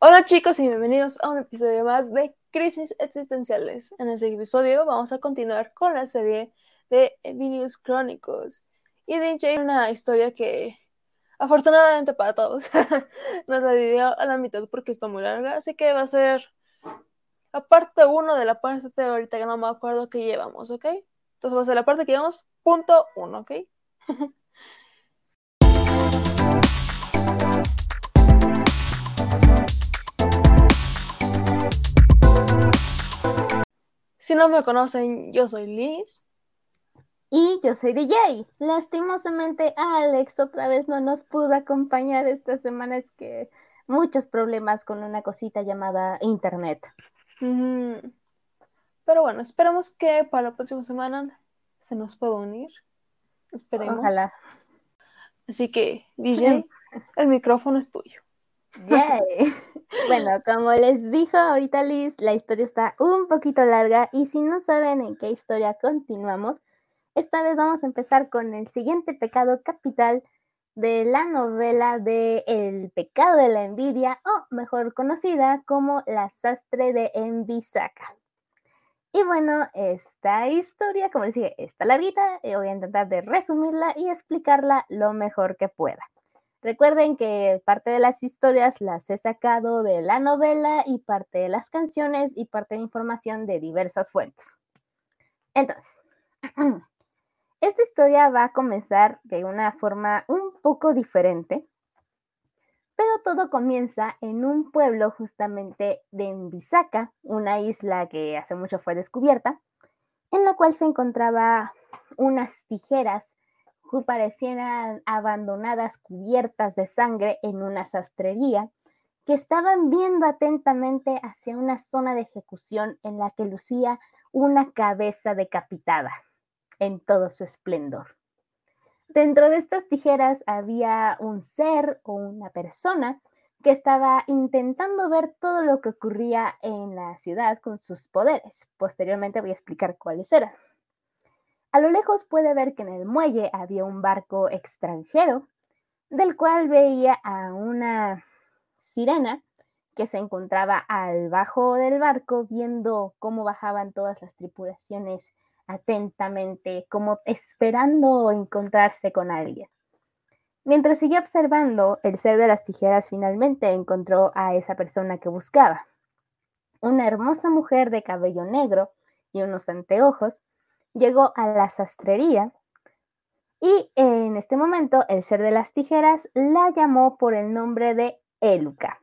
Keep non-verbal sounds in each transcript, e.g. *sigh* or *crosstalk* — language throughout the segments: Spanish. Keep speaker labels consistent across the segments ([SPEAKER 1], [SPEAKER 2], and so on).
[SPEAKER 1] Hola chicos y bienvenidos a un episodio más de Crisis Existenciales. En este episodio vamos a continuar con la serie de Videos Crónicos. Y DJ una historia que afortunadamente para todos *laughs* nos la dividió a la mitad porque está muy larga, así que va a ser la parte 1 de la parte teórica que no me acuerdo que llevamos, ¿ok? Entonces va a ser la parte que llevamos punto 1, ¿ok? *laughs* Si no me conocen, yo soy Liz.
[SPEAKER 2] Y yo soy DJ. Lastimosamente, Alex otra vez no nos pudo acompañar esta semana. Es que muchos problemas con una cosita llamada Internet.
[SPEAKER 1] Pero bueno, esperamos que para la próxima semana se nos pueda unir. Esperemos.
[SPEAKER 2] Ojalá.
[SPEAKER 1] Así que, DJ, el micrófono es tuyo.
[SPEAKER 2] Yay. *laughs* Bueno, como les dijo ahorita Liz, la historia está un poquito larga y si no saben en qué historia continuamos, esta vez vamos a empezar con el siguiente pecado capital de la novela de El pecado de la envidia, o mejor conocida como La sastre de Envisaka. Y bueno, esta historia, como les dije, está larguita, y voy a intentar de resumirla y explicarla lo mejor que pueda. Recuerden que parte de las historias las he sacado de la novela y parte de las canciones y parte de información de diversas fuentes. Entonces, *clears throat* esta historia va a comenzar de una forma un poco diferente, pero todo comienza en un pueblo justamente de Envisaca, una isla que hace mucho fue descubierta, en la cual se encontraba unas tijeras parecían abandonadas cubiertas de sangre en una sastrería, que estaban viendo atentamente hacia una zona de ejecución en la que lucía una cabeza decapitada en todo su esplendor. Dentro de estas tijeras había un ser o una persona que estaba intentando ver todo lo que ocurría en la ciudad con sus poderes. Posteriormente voy a explicar cuáles eran. A lo lejos puede ver que en el muelle había un barco extranjero, del cual veía a una sirena que se encontraba al bajo del barco viendo cómo bajaban todas las tripulaciones atentamente, como esperando encontrarse con alguien. Mientras seguía observando, el ser de las tijeras finalmente encontró a esa persona que buscaba. Una hermosa mujer de cabello negro y unos anteojos llegó a la sastrería y en este momento el ser de las tijeras la llamó por el nombre de Eluca.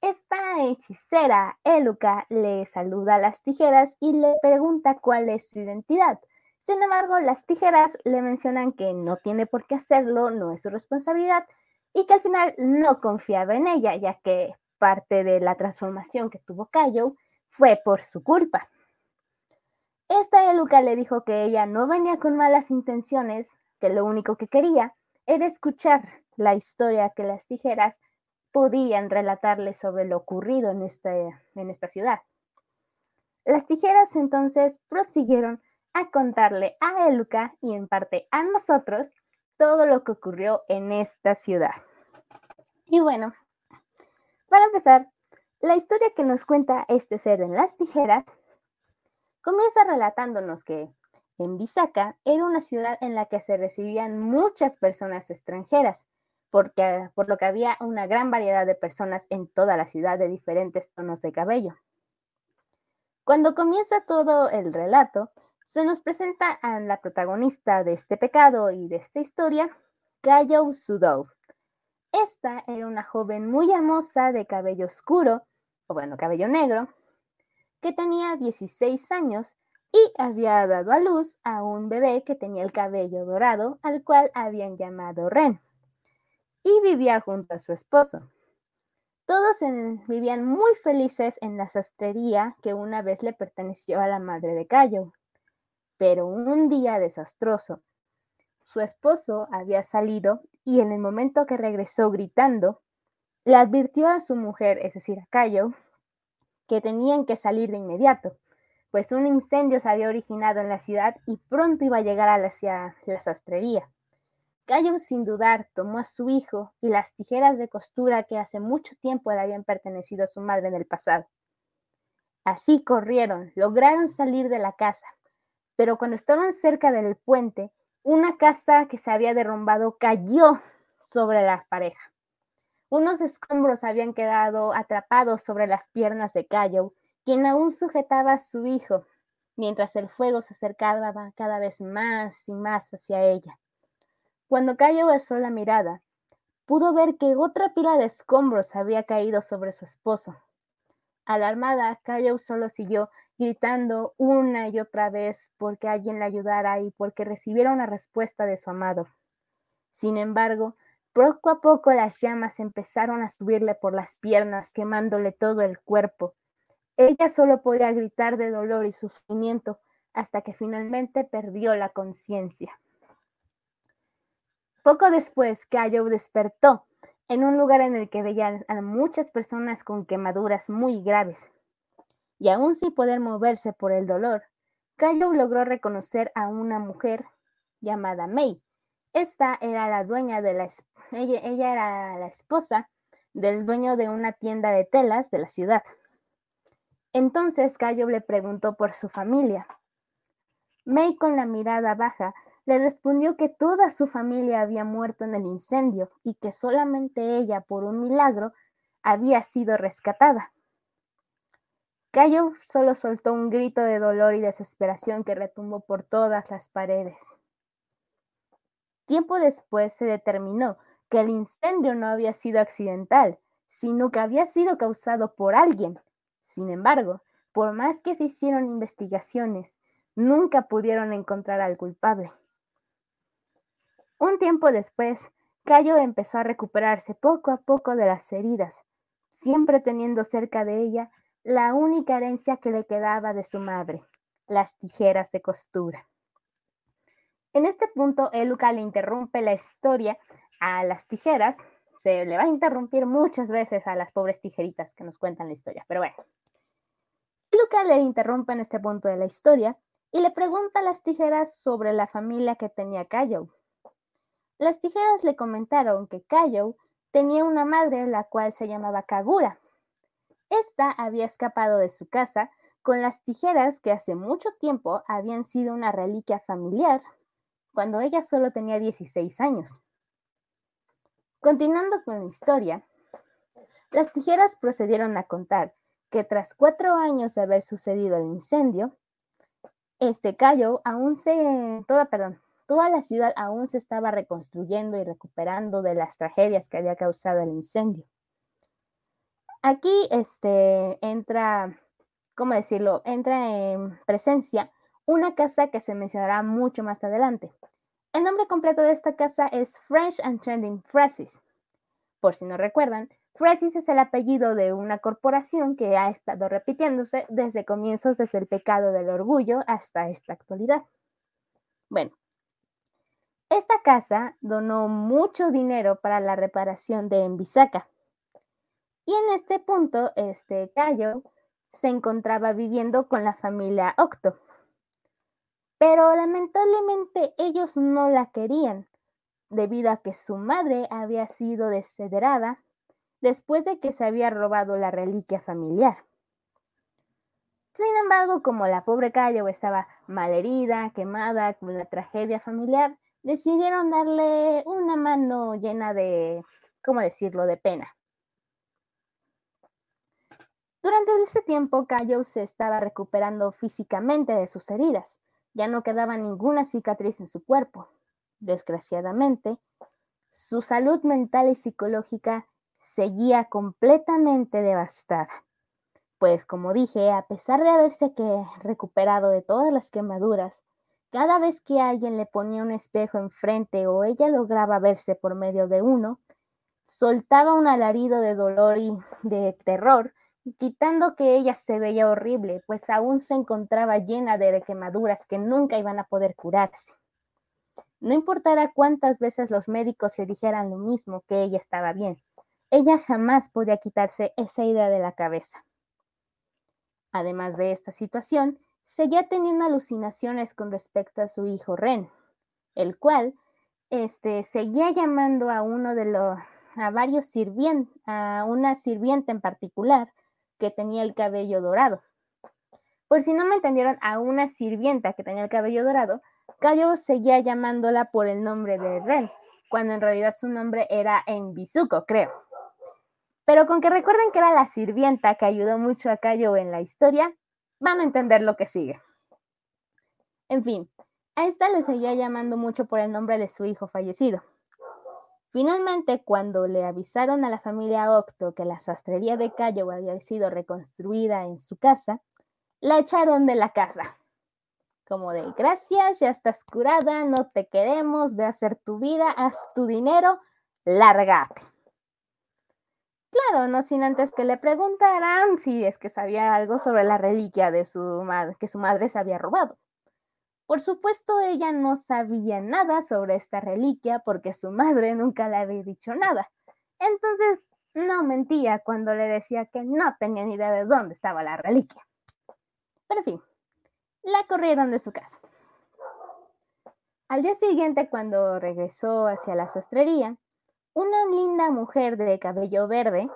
[SPEAKER 2] Esta hechicera, Eluca, le saluda a las tijeras y le pregunta cuál es su identidad. Sin embargo, las tijeras le mencionan que no tiene por qué hacerlo, no es su responsabilidad y que al final no confiaba en ella, ya que parte de la transformación que tuvo Cayo fue por su culpa. Esta Eluca le dijo que ella no venía con malas intenciones, que lo único que quería era escuchar la historia que las tijeras podían relatarle sobre lo ocurrido en, este, en esta ciudad. Las tijeras entonces prosiguieron a contarle a Eluca y en parte a nosotros todo lo que ocurrió en esta ciudad. Y bueno, para empezar, la historia que nos cuenta este ser en las tijeras Comienza relatándonos que en Bisaca era una ciudad en la que se recibían muchas personas extranjeras, porque, por lo que había una gran variedad de personas en toda la ciudad de diferentes tonos de cabello. Cuando comienza todo el relato, se nos presenta a la protagonista de este pecado y de esta historia, Gayo Sudou. Esta era una joven muy hermosa de cabello oscuro, o bueno, cabello negro, que tenía 16 años y había dado a luz a un bebé que tenía el cabello dorado, al cual habían llamado Ren, y vivía junto a su esposo. Todos vivían muy felices en la sastrería que una vez le perteneció a la madre de Cayo. Pero un día desastroso, su esposo había salido y en el momento que regresó gritando, le advirtió a su mujer, es decir, a Cayo, que tenían que salir de inmediato, pues un incendio se había originado en la ciudad y pronto iba a llegar a la, la sastrería. Cayo sin dudar tomó a su hijo y las tijeras de costura que hace mucho tiempo le habían pertenecido a su madre en el pasado. Así corrieron, lograron salir de la casa, pero cuando estaban cerca del puente, una casa que se había derrumbado cayó sobre la pareja. Unos escombros habían quedado atrapados sobre las piernas de Cayo, quien aún sujetaba a su hijo, mientras el fuego se acercaba cada vez más y más hacia ella. Cuando Cayo besó la mirada, pudo ver que otra pila de escombros había caído sobre su esposo. Alarmada, Cayo solo siguió gritando una y otra vez porque alguien le ayudara y porque recibiera una respuesta de su amado. Sin embargo, poco a poco las llamas empezaron a subirle por las piernas, quemándole todo el cuerpo. Ella solo podía gritar de dolor y sufrimiento hasta que finalmente perdió la conciencia. Poco después, Cayo despertó en un lugar en el que veía a muchas personas con quemaduras muy graves. Y aún sin poder moverse por el dolor, Cayo logró reconocer a una mujer llamada May. Esta era la dueña de la ella, ella era la esposa del dueño de una tienda de telas de la ciudad. Entonces Cayo le preguntó por su familia. May con la mirada baja le respondió que toda su familia había muerto en el incendio y que solamente ella, por un milagro, había sido rescatada. Cayo solo soltó un grito de dolor y desesperación que retumbó por todas las paredes. Tiempo después se determinó que el incendio no había sido accidental, sino que había sido causado por alguien. Sin embargo, por más que se hicieron investigaciones, nunca pudieron encontrar al culpable. Un tiempo después, Cayo empezó a recuperarse poco a poco de las heridas, siempre teniendo cerca de ella la única herencia que le quedaba de su madre, las tijeras de costura. En este punto, Eluca le interrumpe la historia a las tijeras. Se le va a interrumpir muchas veces a las pobres tijeritas que nos cuentan la historia, pero bueno. Eluca le interrumpe en este punto de la historia y le pregunta a las tijeras sobre la familia que tenía Cayo. Las tijeras le comentaron que Kayo tenía una madre la cual se llamaba Kagura. Esta había escapado de su casa con las tijeras que hace mucho tiempo habían sido una reliquia familiar, cuando ella solo tenía 16 años. Continuando con la historia, las tijeras procedieron a contar que tras cuatro años de haber sucedido el incendio, este Cayo aún se, toda, perdón, Toda la ciudad aún se estaba reconstruyendo y recuperando de las tragedias que había causado el incendio. Aquí este, entra, ¿cómo decirlo? Entra en presencia una casa que se mencionará mucho más adelante. El nombre completo de esta casa es French and Trending Phrases. Por si no recuerdan, Phrases es el apellido de una corporación que ha estado repitiéndose desde comienzos desde el pecado del orgullo hasta esta actualidad. Bueno, esta casa donó mucho dinero para la reparación de Envisaca. Y en este punto, este Cayo se encontraba viviendo con la familia Octo. Pero lamentablemente ellos no la querían, debido a que su madre había sido descedrada después de que se había robado la reliquia familiar. Sin embargo, como la pobre Cayo estaba malherida, quemada con la tragedia familiar, decidieron darle una mano llena de, ¿cómo decirlo?, de pena. Durante ese tiempo, Cayo se estaba recuperando físicamente de sus heridas. Ya no quedaba ninguna cicatriz en su cuerpo. Desgraciadamente, su salud mental y psicológica seguía completamente devastada. Pues como dije, a pesar de haberse recuperado de todas las quemaduras, cada vez que alguien le ponía un espejo enfrente o ella lograba verse por medio de uno, soltaba un alarido de dolor y de terror, quitando que ella se veía horrible, pues aún se encontraba llena de quemaduras que nunca iban a poder curarse. No importara cuántas veces los médicos le dijeran lo mismo, que ella estaba bien, ella jamás podía quitarse esa idea de la cabeza. Además de esta situación, seguía teniendo alucinaciones con respecto a su hijo Ren, el cual este, seguía llamando a uno de los, a varios sirvientes, a una sirvienta en particular que tenía el cabello dorado. Por si no me entendieron, a una sirvienta que tenía el cabello dorado, Cayo seguía llamándola por el nombre de Ren, cuando en realidad su nombre era Enbizuko, creo. Pero con que recuerden que era la sirvienta que ayudó mucho a Cayo en la historia, van a entender lo que sigue. En fin, a esta le seguía llamando mucho por el nombre de su hijo fallecido. Finalmente, cuando le avisaron a la familia Octo que la sastrería de Cayo había sido reconstruida en su casa, la echaron de la casa. Como de, gracias, ya estás curada, no te queremos, ve a hacer tu vida, haz tu dinero, lárgate. Claro, no sin antes que le preguntaran si es que sabía algo sobre la reliquia de su madre, que su madre se había robado. Por supuesto, ella no sabía nada sobre esta reliquia porque su madre nunca le había dicho nada. Entonces, no mentía cuando le decía que no tenía ni idea de dónde estaba la reliquia. Pero en fin, la corrieron de su casa. Al día siguiente, cuando regresó hacia la sastrería, una linda mujer de cabello verde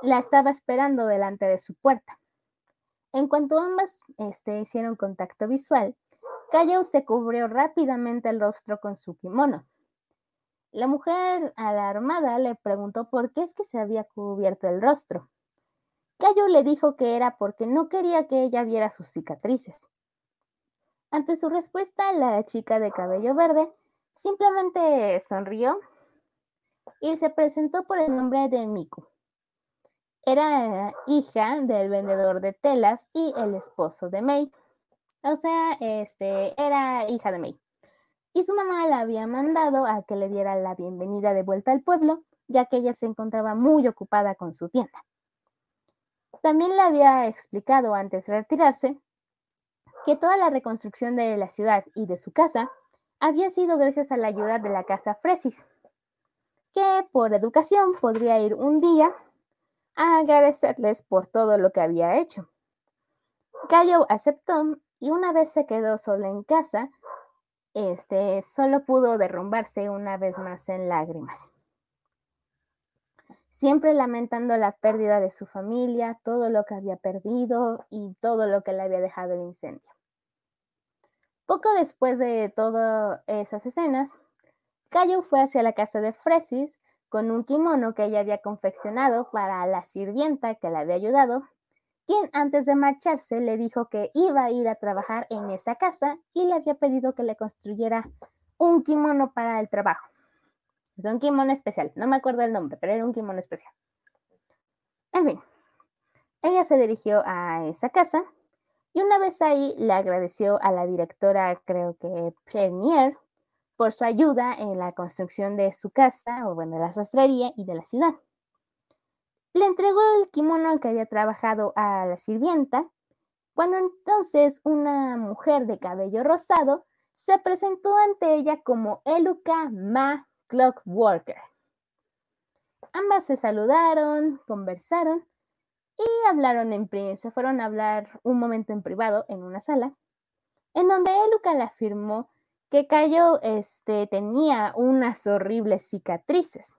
[SPEAKER 2] la estaba esperando delante de su puerta. En cuanto ambas este, hicieron contacto visual, Cayo se cubrió rápidamente el rostro con su kimono. La mujer alarmada le preguntó por qué es que se había cubierto el rostro. Cayo le dijo que era porque no quería que ella viera sus cicatrices. Ante su respuesta, la chica de cabello verde simplemente sonrió y se presentó por el nombre de Miku. Era hija del vendedor de telas y el esposo de Mei. O sea, este, era hija de Mei. Y su mamá la había mandado a que le diera la bienvenida de vuelta al pueblo, ya que ella se encontraba muy ocupada con su tienda. También le había explicado antes de retirarse que toda la reconstrucción de la ciudad y de su casa había sido gracias a la ayuda de la casa Fresis, que por educación podría ir un día a agradecerles por todo lo que había hecho. Cayo aceptó y una vez se quedó solo en casa, este solo pudo derrumbarse una vez más en lágrimas. Siempre lamentando la pérdida de su familia, todo lo que había perdido y todo lo que le había dejado el incendio. Poco después de todas esas escenas, Cayo fue hacia la casa de Fresis con un kimono que ella había confeccionado para la sirvienta que le había ayudado, quien antes de marcharse le dijo que iba a ir a trabajar en esa casa y le había pedido que le construyera un kimono para el trabajo. Es un kimono especial, no me acuerdo el nombre, pero era un kimono especial. En fin, ella se dirigió a esa casa y una vez ahí le agradeció a la directora, creo que Premier, por su ayuda en la construcción de su casa, o bueno, de la sastrería y de la ciudad. Le entregó el kimono que había trabajado a la sirvienta, cuando entonces una mujer de cabello rosado se presentó ante ella como Eluka Ma Clockworker. Ambas se saludaron, conversaron y hablaron en se fueron a hablar un momento en privado en una sala, en donde Eluka le afirmó que Cayo este, tenía unas horribles cicatrices.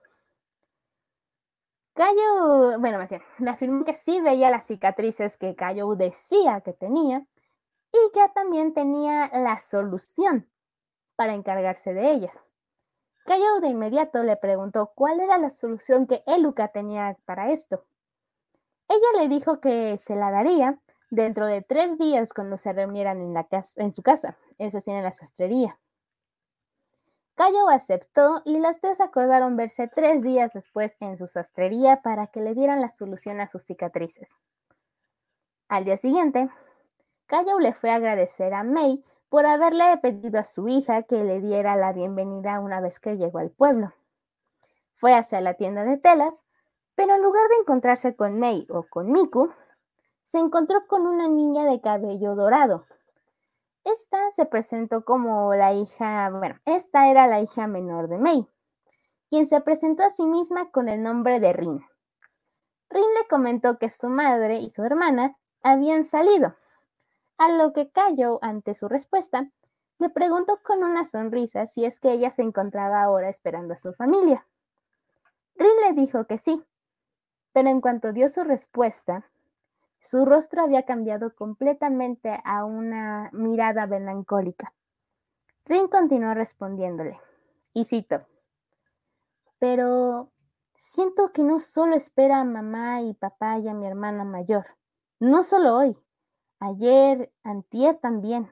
[SPEAKER 2] Cayo, bueno, más bien, le afirmó que sí veía las cicatrices que Cayo decía que tenía y ya también tenía la solución para encargarse de ellas. Cayo de inmediato le preguntó cuál era la solución que Eluka tenía para esto. Ella le dijo que se la daría dentro de tres días cuando se reunieran en, la casa, en su casa, es decir, en la sastrería. Cayo aceptó y las tres acordaron verse tres días después en su sastrería para que le dieran la solución a sus cicatrices. Al día siguiente, Cayo le fue a agradecer a May por haberle pedido a su hija que le diera la bienvenida una vez que llegó al pueblo. Fue hacia la tienda de telas, pero en lugar de encontrarse con May o con Miku, se encontró con una niña de cabello dorado. Esta se presentó como la hija, bueno, esta era la hija menor de May, quien se presentó a sí misma con el nombre de Rin. Rin le comentó que su madre y su hermana habían salido, a lo que cayó ante su respuesta, le preguntó con una sonrisa si es que ella se encontraba ahora esperando a su familia. Rin le dijo que sí, pero en cuanto dio su respuesta, su rostro había cambiado completamente a una mirada melancólica. Rin continuó respondiéndole, y cito, pero siento que no solo espera a mamá y papá y a mi hermana mayor, no solo hoy, ayer, antier también,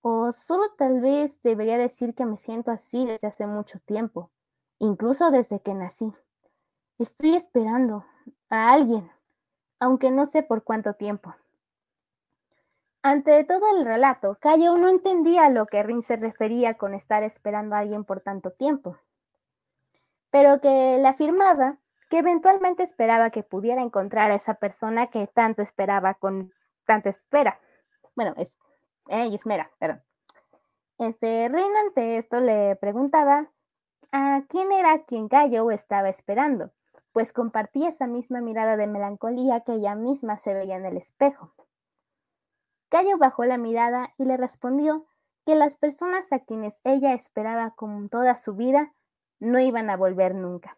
[SPEAKER 2] o solo tal vez debería decir que me siento así desde hace mucho tiempo, incluso desde que nací. Estoy esperando a alguien, aunque no sé por cuánto tiempo. Ante todo el relato, Cayo no entendía a lo que Rin se refería con estar esperando a alguien por tanto tiempo, pero que le afirmaba que eventualmente esperaba que pudiera encontrar a esa persona que tanto esperaba con tanta espera. Bueno, es, eh, espera, perdón. Este, Rin ante esto le preguntaba a quién era quien Cayo estaba esperando, pues compartía esa misma mirada de melancolía que ella misma se veía en el espejo. Cayo bajó la mirada y le respondió que las personas a quienes ella esperaba con toda su vida no iban a volver nunca.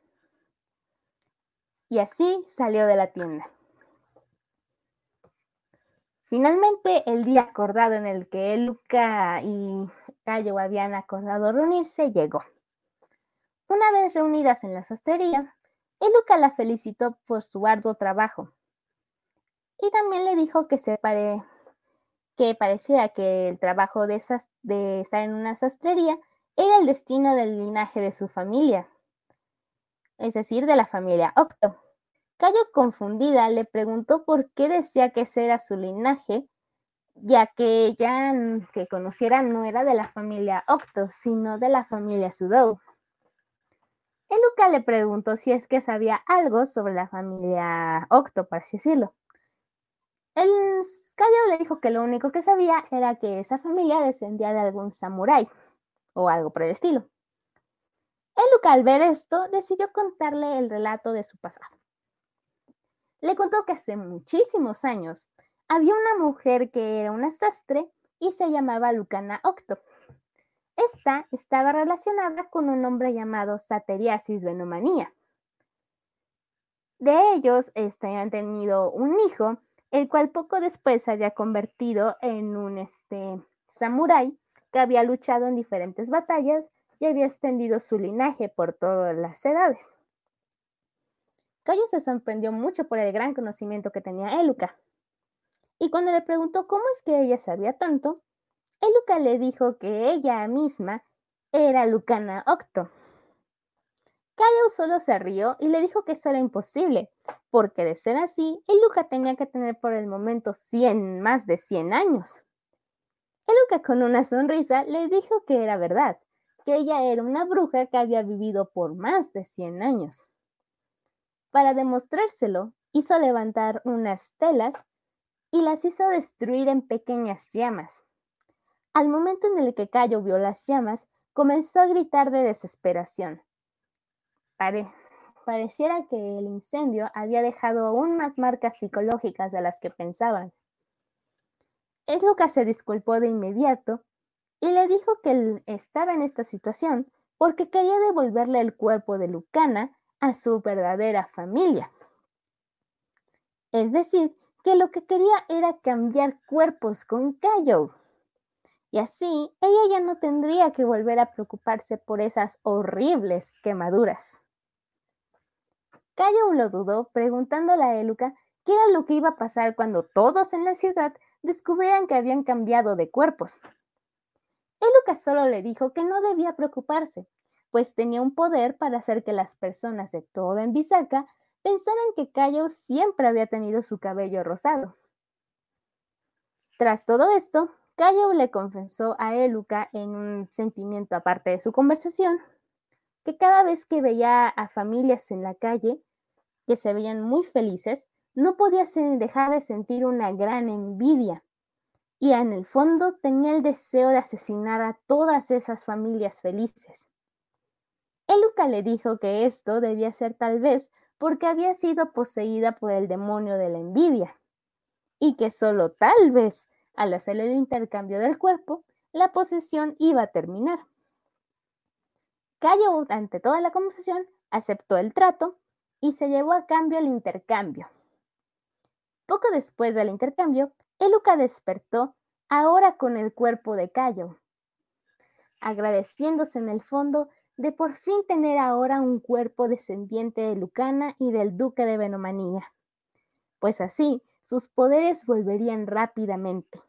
[SPEAKER 2] Y así salió de la tienda. Finalmente, el día acordado en el que Luca y Cayo habían acordado reunirse llegó. Una vez reunidas en la sastrería, Luca la felicitó por su arduo trabajo y también le dijo que se pare, que parecía que el trabajo de, de estar en una sastrería era el destino del linaje de su familia, es decir, de la familia Octo. Cayo confundida le preguntó por qué decía que ese era su linaje, ya que ella que conociera no era de la familia Octo, sino de la familia Sudou. Luca le preguntó si es que sabía algo sobre la familia Octo, por así decirlo. El Cayo le dijo que lo único que sabía era que esa familia descendía de algún samurái o algo por el estilo. El Luca al ver esto decidió contarle el relato de su pasado. Le contó que hace muchísimos años había una mujer que era una sastre y se llamaba Lucana Octo. Esta estaba relacionada con un hombre llamado Sateriasis venomanía. De ellos este, han tenido un hijo el cual poco después se había convertido en un este, samurái que había luchado en diferentes batallas y había extendido su linaje por todas las edades. Cayo se sorprendió mucho por el gran conocimiento que tenía Eluca. Y cuando le preguntó cómo es que ella sabía tanto, Eluca le dijo que ella misma era Lucana Octo. Cayo solo se rió y le dijo que eso era imposible, porque de ser así, el Luca tenía que tener por el momento 100, más de 100 años. El Luca con una sonrisa le dijo que era verdad, que ella era una bruja que había vivido por más de 100 años. Para demostrárselo, hizo levantar unas telas y las hizo destruir en pequeñas llamas. Al momento en el que Cayo vio las llamas, comenzó a gritar de desesperación. Pare pareciera que el incendio había dejado aún más marcas psicológicas de las que pensaban. Lucas se disculpó de inmediato y le dijo que él estaba en esta situación porque quería devolverle el cuerpo de Lucana a su verdadera familia. Es decir, que lo que quería era cambiar cuerpos con Cayo. Y así ella ya no tendría que volver a preocuparse por esas horribles quemaduras. Cayo lo dudó, preguntándole a Eluca qué era lo que iba a pasar cuando todos en la ciudad descubrieran que habían cambiado de cuerpos. Eluca solo le dijo que no debía preocuparse, pues tenía un poder para hacer que las personas de toda Envisaca pensaran que Cayo siempre había tenido su cabello rosado. Tras todo esto, Cayo le confesó a Eluca en un sentimiento aparte de su conversación que cada vez que veía a familias en la calle, que se veían muy felices, no podía dejar de sentir una gran envidia. Y en el fondo tenía el deseo de asesinar a todas esas familias felices. Eluca le dijo que esto debía ser tal vez porque había sido poseída por el demonio de la envidia, y que solo tal vez, al hacer el intercambio del cuerpo, la posesión iba a terminar. Cayo, ante toda la conversación, aceptó el trato y se llevó a cambio el intercambio. Poco después del intercambio, Eluca despertó, ahora con el cuerpo de Cayo, agradeciéndose en el fondo de por fin tener ahora un cuerpo descendiente de Lucana y del duque de Venomanía, pues así sus poderes volverían rápidamente.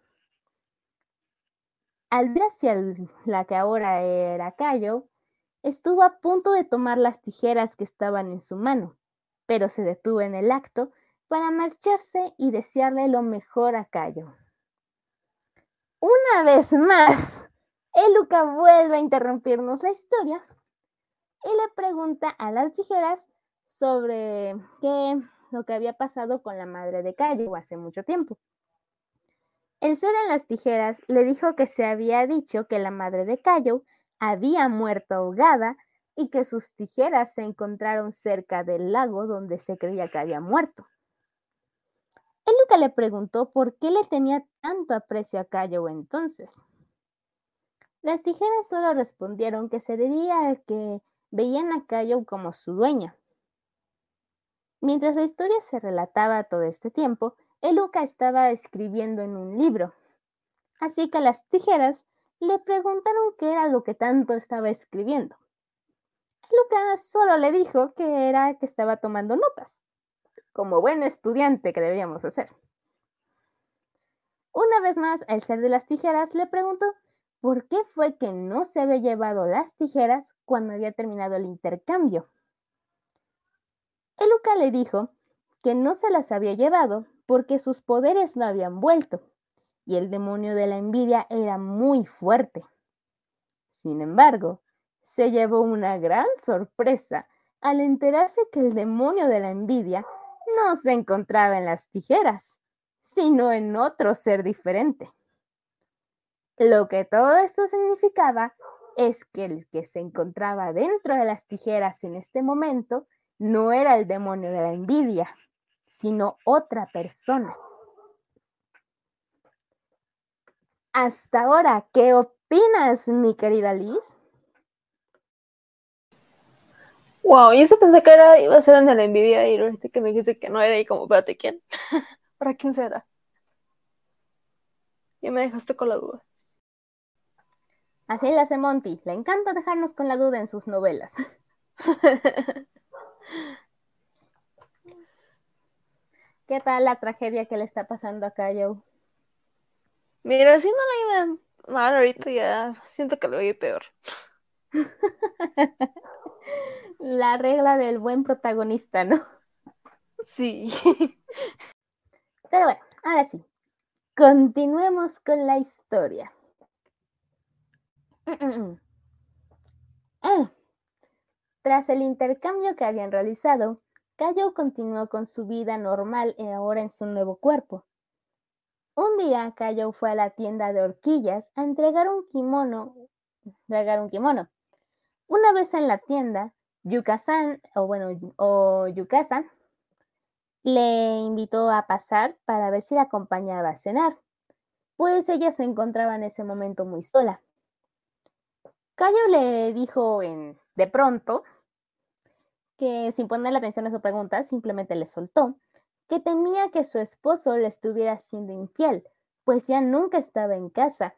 [SPEAKER 2] Al ver hacia la que ahora era Cayo, estuvo a punto de tomar las tijeras que estaban en su mano, pero se detuvo en el acto para marcharse y desearle lo mejor a Cayo. Una vez más, Eluca vuelve a interrumpirnos la historia y le pregunta a las tijeras sobre qué lo que había pasado con la madre de Cayo hace mucho tiempo. El ser en las tijeras le dijo que se había dicho que la madre de Cayo había muerto ahogada y que sus tijeras se encontraron cerca del lago donde se creía que había muerto. Eluca le preguntó por qué le tenía tanto aprecio a Cayo entonces. Las tijeras solo respondieron que se debía a que veían a Cayo como su dueña. Mientras la historia se relataba todo este tiempo, Eluca estaba escribiendo en un libro. Así que las tijeras le preguntaron qué era lo que tanto estaba escribiendo. Eluca solo le dijo que era que estaba tomando notas, como buen estudiante que deberíamos hacer. Una vez más, el ser de las tijeras le preguntó por qué fue que no se había llevado las tijeras cuando había terminado el intercambio. Eluca le dijo que no se las había llevado porque sus poderes no habían vuelto y el demonio de la envidia era muy fuerte. Sin embargo, se llevó una gran sorpresa al enterarse que el demonio de la envidia no se encontraba en las tijeras, sino en otro ser diferente. Lo que todo esto significaba es que el que se encontraba dentro de las tijeras en este momento no era el demonio de la envidia, sino otra persona. Hasta ahora, ¿qué opinas, mi querida Liz?
[SPEAKER 1] Wow, y eso pensé que era, iba a ser en la envidia y ahorita que me dijiste que no era y como, espérate, ¿quién? *laughs* ¿Para quién será? Y me dejaste con la duda.
[SPEAKER 2] Así le hace Monty. Le encanta dejarnos con la duda en sus novelas. *laughs* ¿Qué tal la tragedia que le está pasando a Joe?
[SPEAKER 1] Mira, si no la iba mal ahorita ya siento que lo voy peor. *laughs*
[SPEAKER 2] la regla del buen protagonista, ¿no?
[SPEAKER 1] Sí.
[SPEAKER 2] Pero bueno, ahora sí. Continuemos con la historia. Ah, tras el intercambio que habían realizado, Cayo continuó con su vida normal y ahora en su nuevo cuerpo. Un día Cayo fue a la tienda de horquillas a entregar un kimono, entregar un kimono. Una vez en la tienda, Yukasan, o bueno, o Yukasa, le invitó a pasar para ver si la acompañaba a cenar, pues ella se encontraba en ese momento muy sola. Cayo le dijo en, de pronto que sin ponerle atención a su pregunta, simplemente le soltó que temía que su esposo le estuviera siendo infiel, pues ya nunca estaba en casa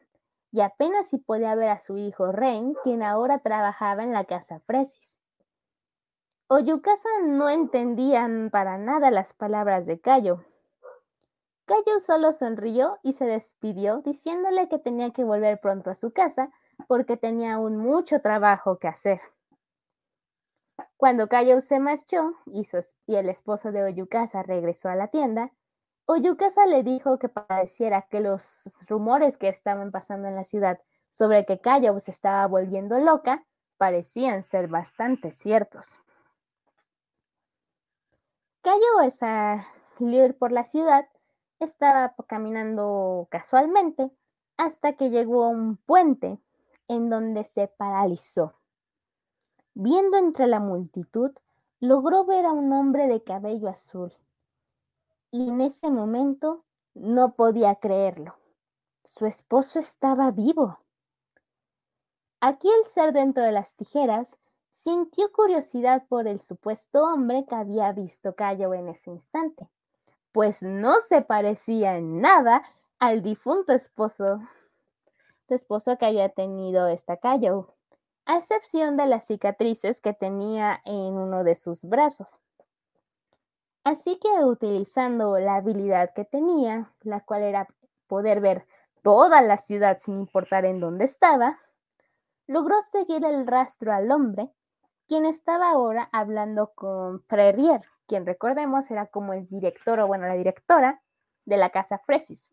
[SPEAKER 2] y apenas si podía ver a su hijo Ren, quien ahora trabajaba en la casa Fresis. Oyukasa no entendían para nada las palabras de Cayo. Cayo solo sonrió y se despidió diciéndole que tenía que volver pronto a su casa porque tenía aún mucho trabajo que hacer. Cuando Cayo se marchó y, el esposo de Oyukasa regresó a la tienda, Oyukasa le dijo que pareciera que los rumores que estaban pasando en la ciudad sobre que Cayo se estaba volviendo loca parecían ser bastante ciertos. Cayo, esa líder por la ciudad, estaba caminando casualmente hasta que llegó a un puente en donde se paralizó. Viendo entre la multitud, logró ver a un hombre de cabello azul. Y en ese momento no podía creerlo. Su esposo estaba vivo. Aquí el ser dentro de las tijeras sintió curiosidad por el supuesto hombre que había visto Cayo en ese instante, pues no se parecía en nada al difunto esposo, esposo que había tenido esta Cayo, a excepción de las cicatrices que tenía en uno de sus brazos. Así que utilizando la habilidad que tenía, la cual era poder ver toda la ciudad sin importar en dónde estaba, logró seguir el rastro al hombre, quien estaba ahora hablando con Prerier, quien recordemos era como el director o bueno, la directora de la casa Fresis.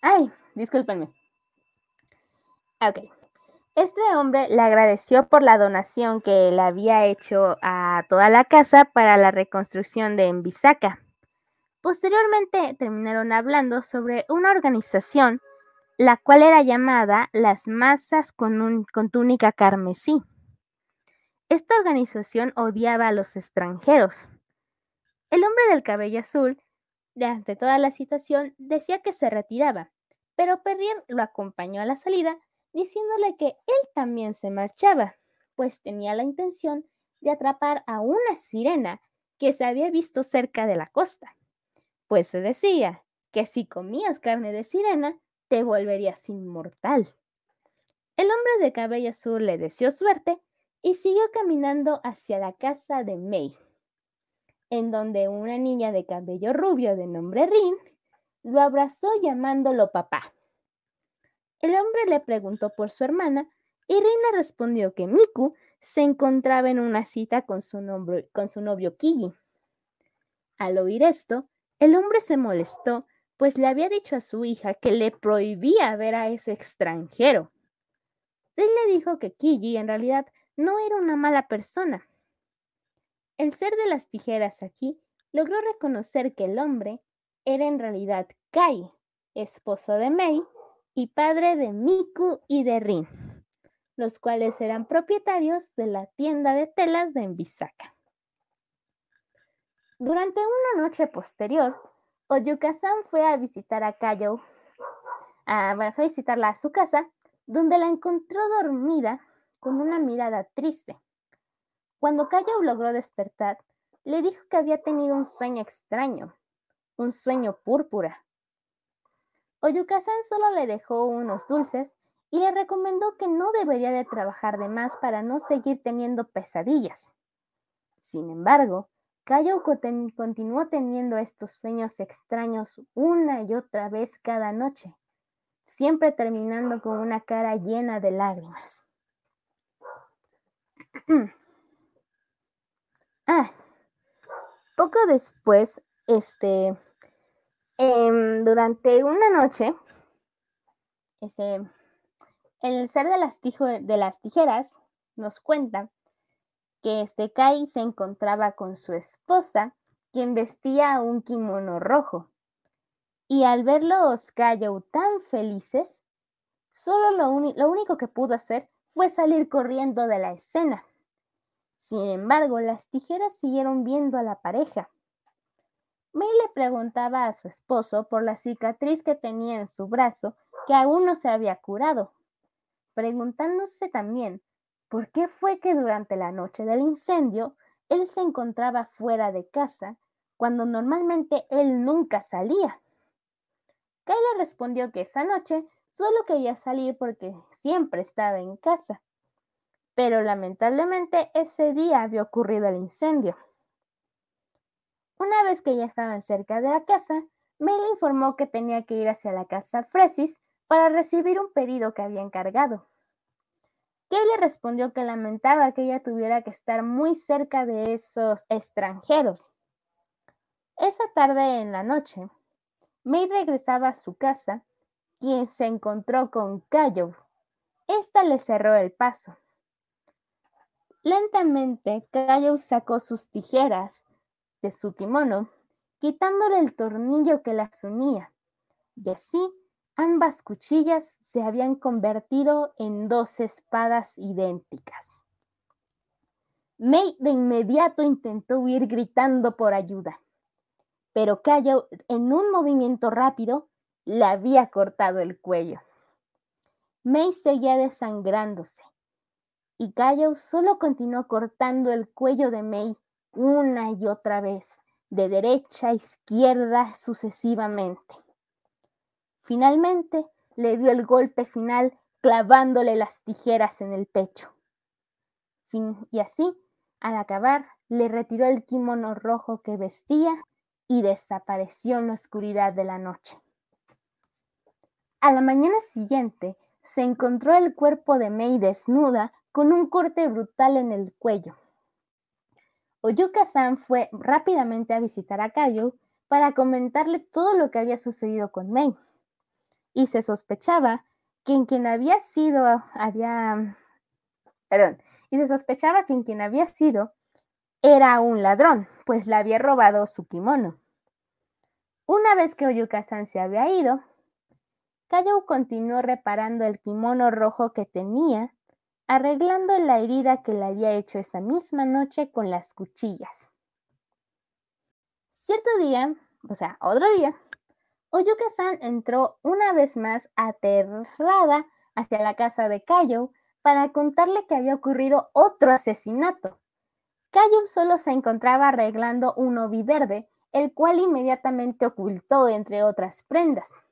[SPEAKER 2] Ay, discúlpenme. Ok. Este hombre le agradeció por la donación que le había hecho a toda la casa para la reconstrucción de Envisaca. Posteriormente terminaron hablando sobre una organización la cual era llamada Las Masas con, con túnica carmesí. Esta organización odiaba a los extranjeros. El hombre del cabello azul, ante toda la situación, decía que se retiraba, pero Perrier lo acompañó a la salida diciéndole que él también se marchaba, pues tenía la intención de atrapar a una sirena que se había visto cerca de la costa, pues se decía que si comías carne de sirena, te volverías inmortal. El hombre de cabello azul le deseó suerte y siguió caminando hacia la casa de May, en donde una niña de cabello rubio de nombre Rin lo abrazó llamándolo papá. El hombre le preguntó por su hermana y Reina respondió que Miku se encontraba en una cita con su, novio Kiji. Al oír esto, el hombre se molestó, pues le había dicho a su hija que le prohibía ver a ese extranjero. Le dijo que Kiji en realidad no era una mala persona. El ser de las tijeras aquí logró reconocer que el hombre era en realidad Kai, esposo de Mei, y padre de Miku y de Rin, los cuales eran propietarios de la tienda de telas de Envisaka. Durante una noche posterior, Oyuka-san fue a visitar a Kayo, fue a visitarla a su casa, donde la encontró dormida con una mirada triste. Cuando Kayo logró despertar, le dijo que había tenido un sueño extraño, un sueño púrpura, Oyuka-san solo le dejó unos dulces y le recomendó que no debería de trabajar de más para no seguir teniendo pesadillas. Sin embargo, Kayo continuó teniendo estos sueños extraños una y otra vez cada noche, siempre terminando con una cara llena de lágrimas. *clears throat* ah, poco después, este, Durante una noche, este, el ser de las, tijeras nos cuenta que este Kai se encontraba con su esposa, quien vestía un kimono rojo. Y al verlos Kayo tan felices, solo lo, lo único que pudo hacer fue salir corriendo de la escena. Sin embargo, las tijeras siguieron viendo a la pareja May le preguntaba a su esposo por la cicatriz que tenía en su brazo que aún no se había curado, preguntándose también por qué fue que durante la noche del incendio él se encontraba fuera de casa cuando normalmente él nunca salía. Kay le respondió que esa noche solo quería salir porque siempre estaba en casa, pero lamentablemente ese día había ocurrido el incendio. Una vez que ya estaban cerca de la casa, May le informó que tenía que ir hacia la casa Fresis para recibir un pedido que había encargado. Kay le respondió que lamentaba que ella tuviera que estar muy cerca de esos extranjeros. Esa tarde en la noche, May regresaba a su casa, quien se encontró con Kayo. Esta le cerró el paso. Lentamente, Kayo sacó sus tijeras de su kimono, quitándole el tornillo que las unía. Y así ambas cuchillas se habían convertido en dos espadas idénticas. Mei de inmediato intentó huir gritando por ayuda, pero Cayo, en un movimiento rápido, le había cortado el cuello. Mei seguía desangrándose y Cayo solo continuó cortando el cuello de Mei una y otra vez, de derecha a izquierda sucesivamente. Finalmente le dio el golpe final clavándole las tijeras en el pecho. y así, al acabar, le retiró el kimono rojo que vestía y desapareció en la oscuridad de la noche. A la mañana siguiente se encontró el cuerpo de Mei desnuda con un corte brutal en el cuello. Oyuka-san fue rápidamente a visitar a Kayo para comentarle todo lo que había sucedido con Mei. Y se sospechaba que en quien había sido había perdón, y se sospechaba que en quien había sido era un ladrón, pues le había robado su kimono. Una vez que Oyuka-san se había ido, Kayo continuó reparando el kimono rojo que tenía, arreglando la herida que le había hecho esa misma noche con las cuchillas. Cierto día, o sea, otro día, Oyuka-san entró una vez más aterrada hacia la casa de Kayo para contarle que había ocurrido otro asesinato. Kayo solo se encontraba arreglando un obi verde, el cual inmediatamente ocultó entre otras prendas.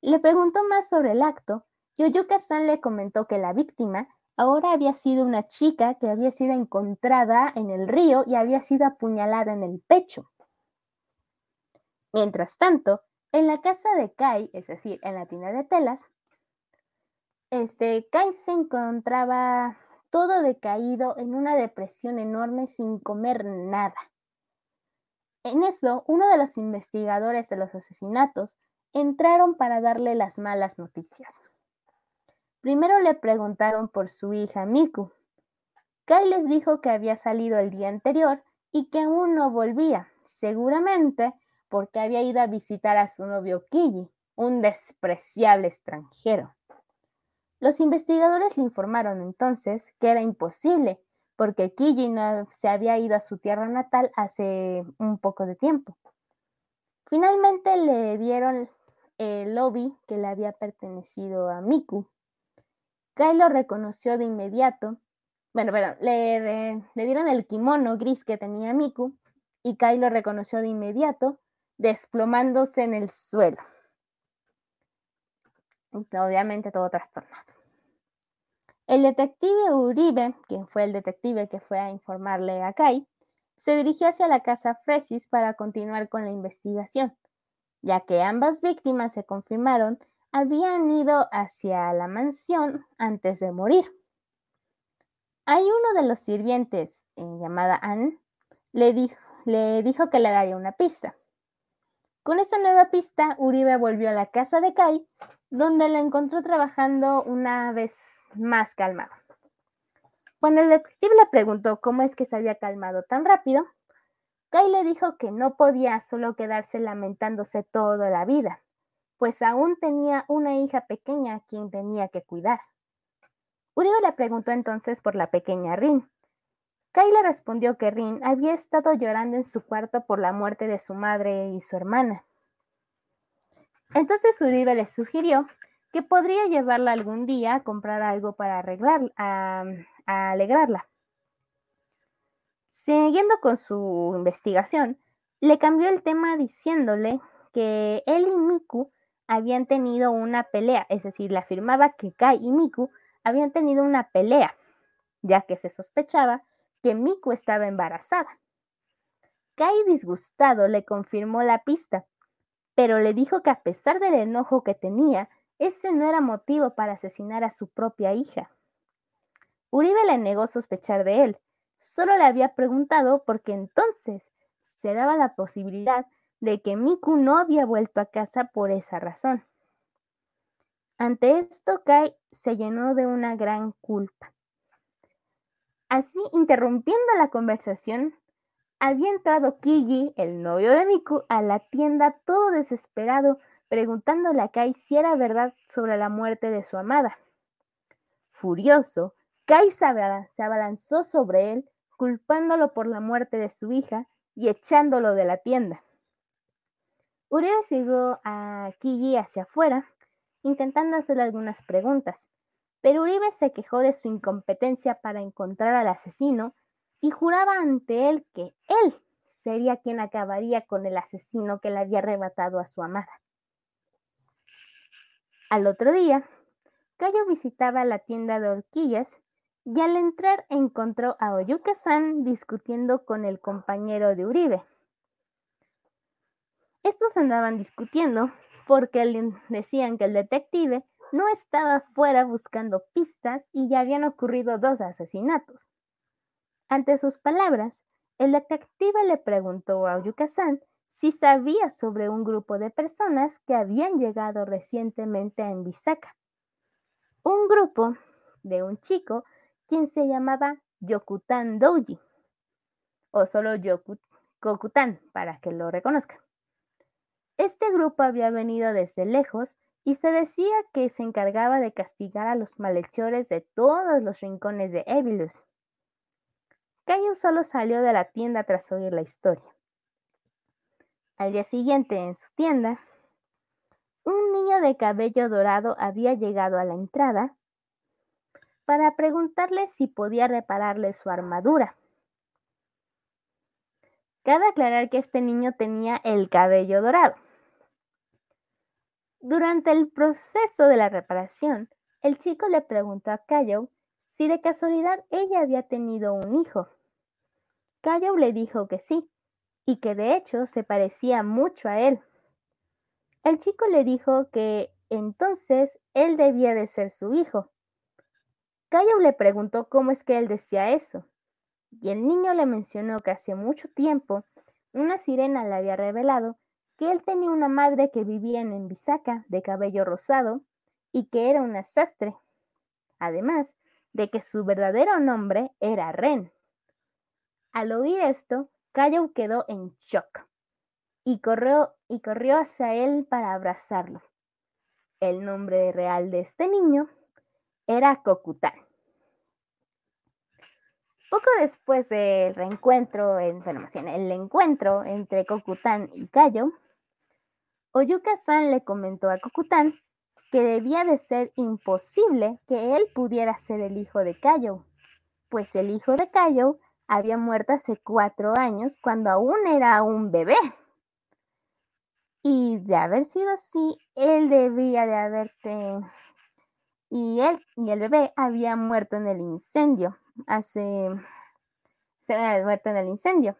[SPEAKER 2] Le preguntó más sobre el acto y Oyuka-san le comentó que la víctima ahora había sido una chica que había sido encontrada en el río y había sido apuñalada en el pecho. Mientras tanto, en la casa de Kai, es decir, en la tienda de telas, este, Kai se encontraba todo decaído en una depresión enorme sin comer nada. En eso, uno de los investigadores de los asesinatos entraron para darle las malas noticias. Primero le preguntaron por su hija Miku. Kai les dijo que había salido el día anterior y que aún no volvía, seguramente porque había ido a visitar a su novio Kiji, un despreciable extranjero. Los investigadores le informaron entonces que era imposible, porque Kiji no se había ido a su tierra natal hace un poco de tiempo. Finalmente le dieron el lobby que le había pertenecido a Miku. Kai lo reconoció de inmediato. Bueno, pero le, le, dieron el kimono gris que tenía Miku y Kai lo reconoció de inmediato, desplomándose en el suelo. Obviamente todo trastornado. El detective Uribe, quien fue el detective que fue a informarle a Kai, se dirigió hacia la casa Fresis para continuar con la investigación ya que ambas víctimas se confirmaron habían ido hacia la mansión antes de morir. Hay uno de los sirvientes, eh, llamada Anne, le dijo, le dijo que le daría una pista. Con esa nueva pista, Uribe volvió a la casa de Kai, donde lo encontró trabajando una vez más calmado. Cuando el detective le preguntó cómo es que se había calmado tan rápido, Kai le dijo que no podía solo quedarse lamentándose toda la vida, pues aún tenía una hija pequeña a quien tenía que cuidar. Uribe le preguntó entonces por la pequeña Rin. Kai le respondió que Rin había estado llorando en su cuarto por la muerte de su madre y su hermana. Entonces Uribe le sugirió que podría llevarla algún día a comprar algo para arreglar, a alegrarla. Siguiendo con su investigación, le cambió el tema diciéndole que él y Miku habían tenido una pelea, es decir, le afirmaba que Kai y Miku habían tenido una pelea, ya que se sospechaba que Miku estaba embarazada. Kai disgustado le confirmó la pista, pero le dijo que a pesar del enojo que tenía, ese no era motivo para asesinar a su propia hija. Uribe le negó sospechar de él, Solo le había preguntado porque entonces se daba la posibilidad de que Miku no había vuelto a casa por esa razón. Ante esto, Kai se llenó de una gran culpa. Así, interrumpiendo la conversación, había entrado Kiji, el novio de Miku, a la tienda todo desesperado, preguntándole a Kai si era verdad sobre la muerte de su amada. Furioso, Kai se abalanzó sobre él, culpándolo por la muerte de su hija y echándolo de la tienda. Uribe siguió a Kiji hacia afuera, intentando hacerle algunas preguntas, pero Uribe se quejó de su incompetencia para encontrar al asesino y juraba ante él que él sería quien acabaría con el asesino que le había arrebatado a su amada. Al otro día, Cayo visitaba la tienda de horquillas y al entrar encontró a Oyuka-san discutiendo con el compañero de Uribe. Estos andaban discutiendo porque decían que el detective no estaba fuera buscando pistas y ya habían ocurrido dos asesinatos. Ante sus palabras, el detective le preguntó a Oyuka-san si sabía sobre un grupo de personas que habían llegado recientemente a Envisaka. Un grupo de un chico quien se llamaba Yokutan Douji, o solo Yokutan para que lo reconozca. Este grupo había venido desde lejos y se decía que se encargaba de castigar a los malhechores de todos los rincones de Evilus. Cayo solo salió de la tienda tras oír la historia. Al día siguiente, en su tienda, un niño de cabello dorado había llegado a la entrada para preguntarle si podía repararle su armadura. Cabe aclarar que este niño tenía el cabello dorado. Durante el proceso de la reparación, el chico le preguntó a Cayo si de casualidad ella había tenido un hijo. Cayo le dijo que sí, y que de hecho se parecía mucho a él. El chico le dijo que entonces él debía de ser su hijo. Cayo le preguntó cómo es que él decía eso, y el niño le mencionó que hace mucho tiempo una sirena le había revelado que él tenía una madre que vivía en Envisaca de cabello rosado y que era una sastre, además de que su verdadero nombre era Ren. Al oír esto, Cayo quedó en shock y corrió, y corrió hacia él para abrazarlo. El nombre real de este niño era Kokután. Poco después del reencuentro, en, el encuentro entre Kokután y Kayo, Oyuka-san le comentó a Kokután que debía de ser imposible que él pudiera ser el hijo de Kayo, pues el hijo de Kayo había muerto hace cuatro años cuando aún era un bebé. Y de haber sido así, él debía de haberte... Y él y el bebé había muerto en el incendio. Hace... Se había muerto en el incendio.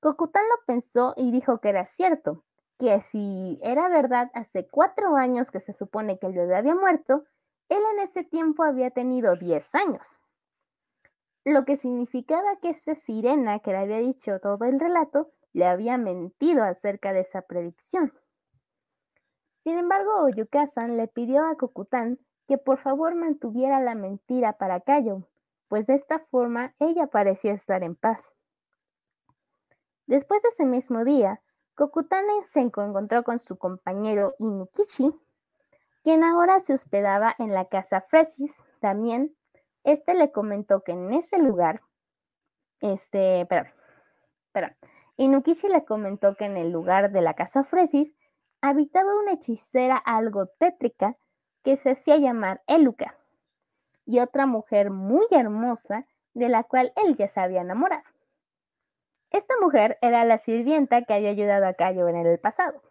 [SPEAKER 2] Kokután lo pensó y dijo que era cierto, que si era verdad hace cuatro años que se supone que el bebé había muerto, él en ese tiempo había tenido diez años. Lo que significaba que esa sirena que le había dicho todo el relato le había mentido acerca de esa predicción. Sin embargo, Oyuka-san le pidió a Kokután que por favor mantuviera la mentira para Kayo, pues de esta forma ella parecía estar en paz. Después de ese mismo día, Kokután se encontró con su compañero Inukichi, quien ahora se hospedaba en la casa Fresis. También, este le comentó que en ese lugar, este, perdón, perdón, Inukichi le comentó que en el lugar de la casa Fresis habitaba una hechicera algo tétrica que se hacía llamar Eluca y otra mujer muy hermosa de la cual él ya se había enamorado. Esta mujer era la sirvienta que había ayudado a Cayo en el pasado.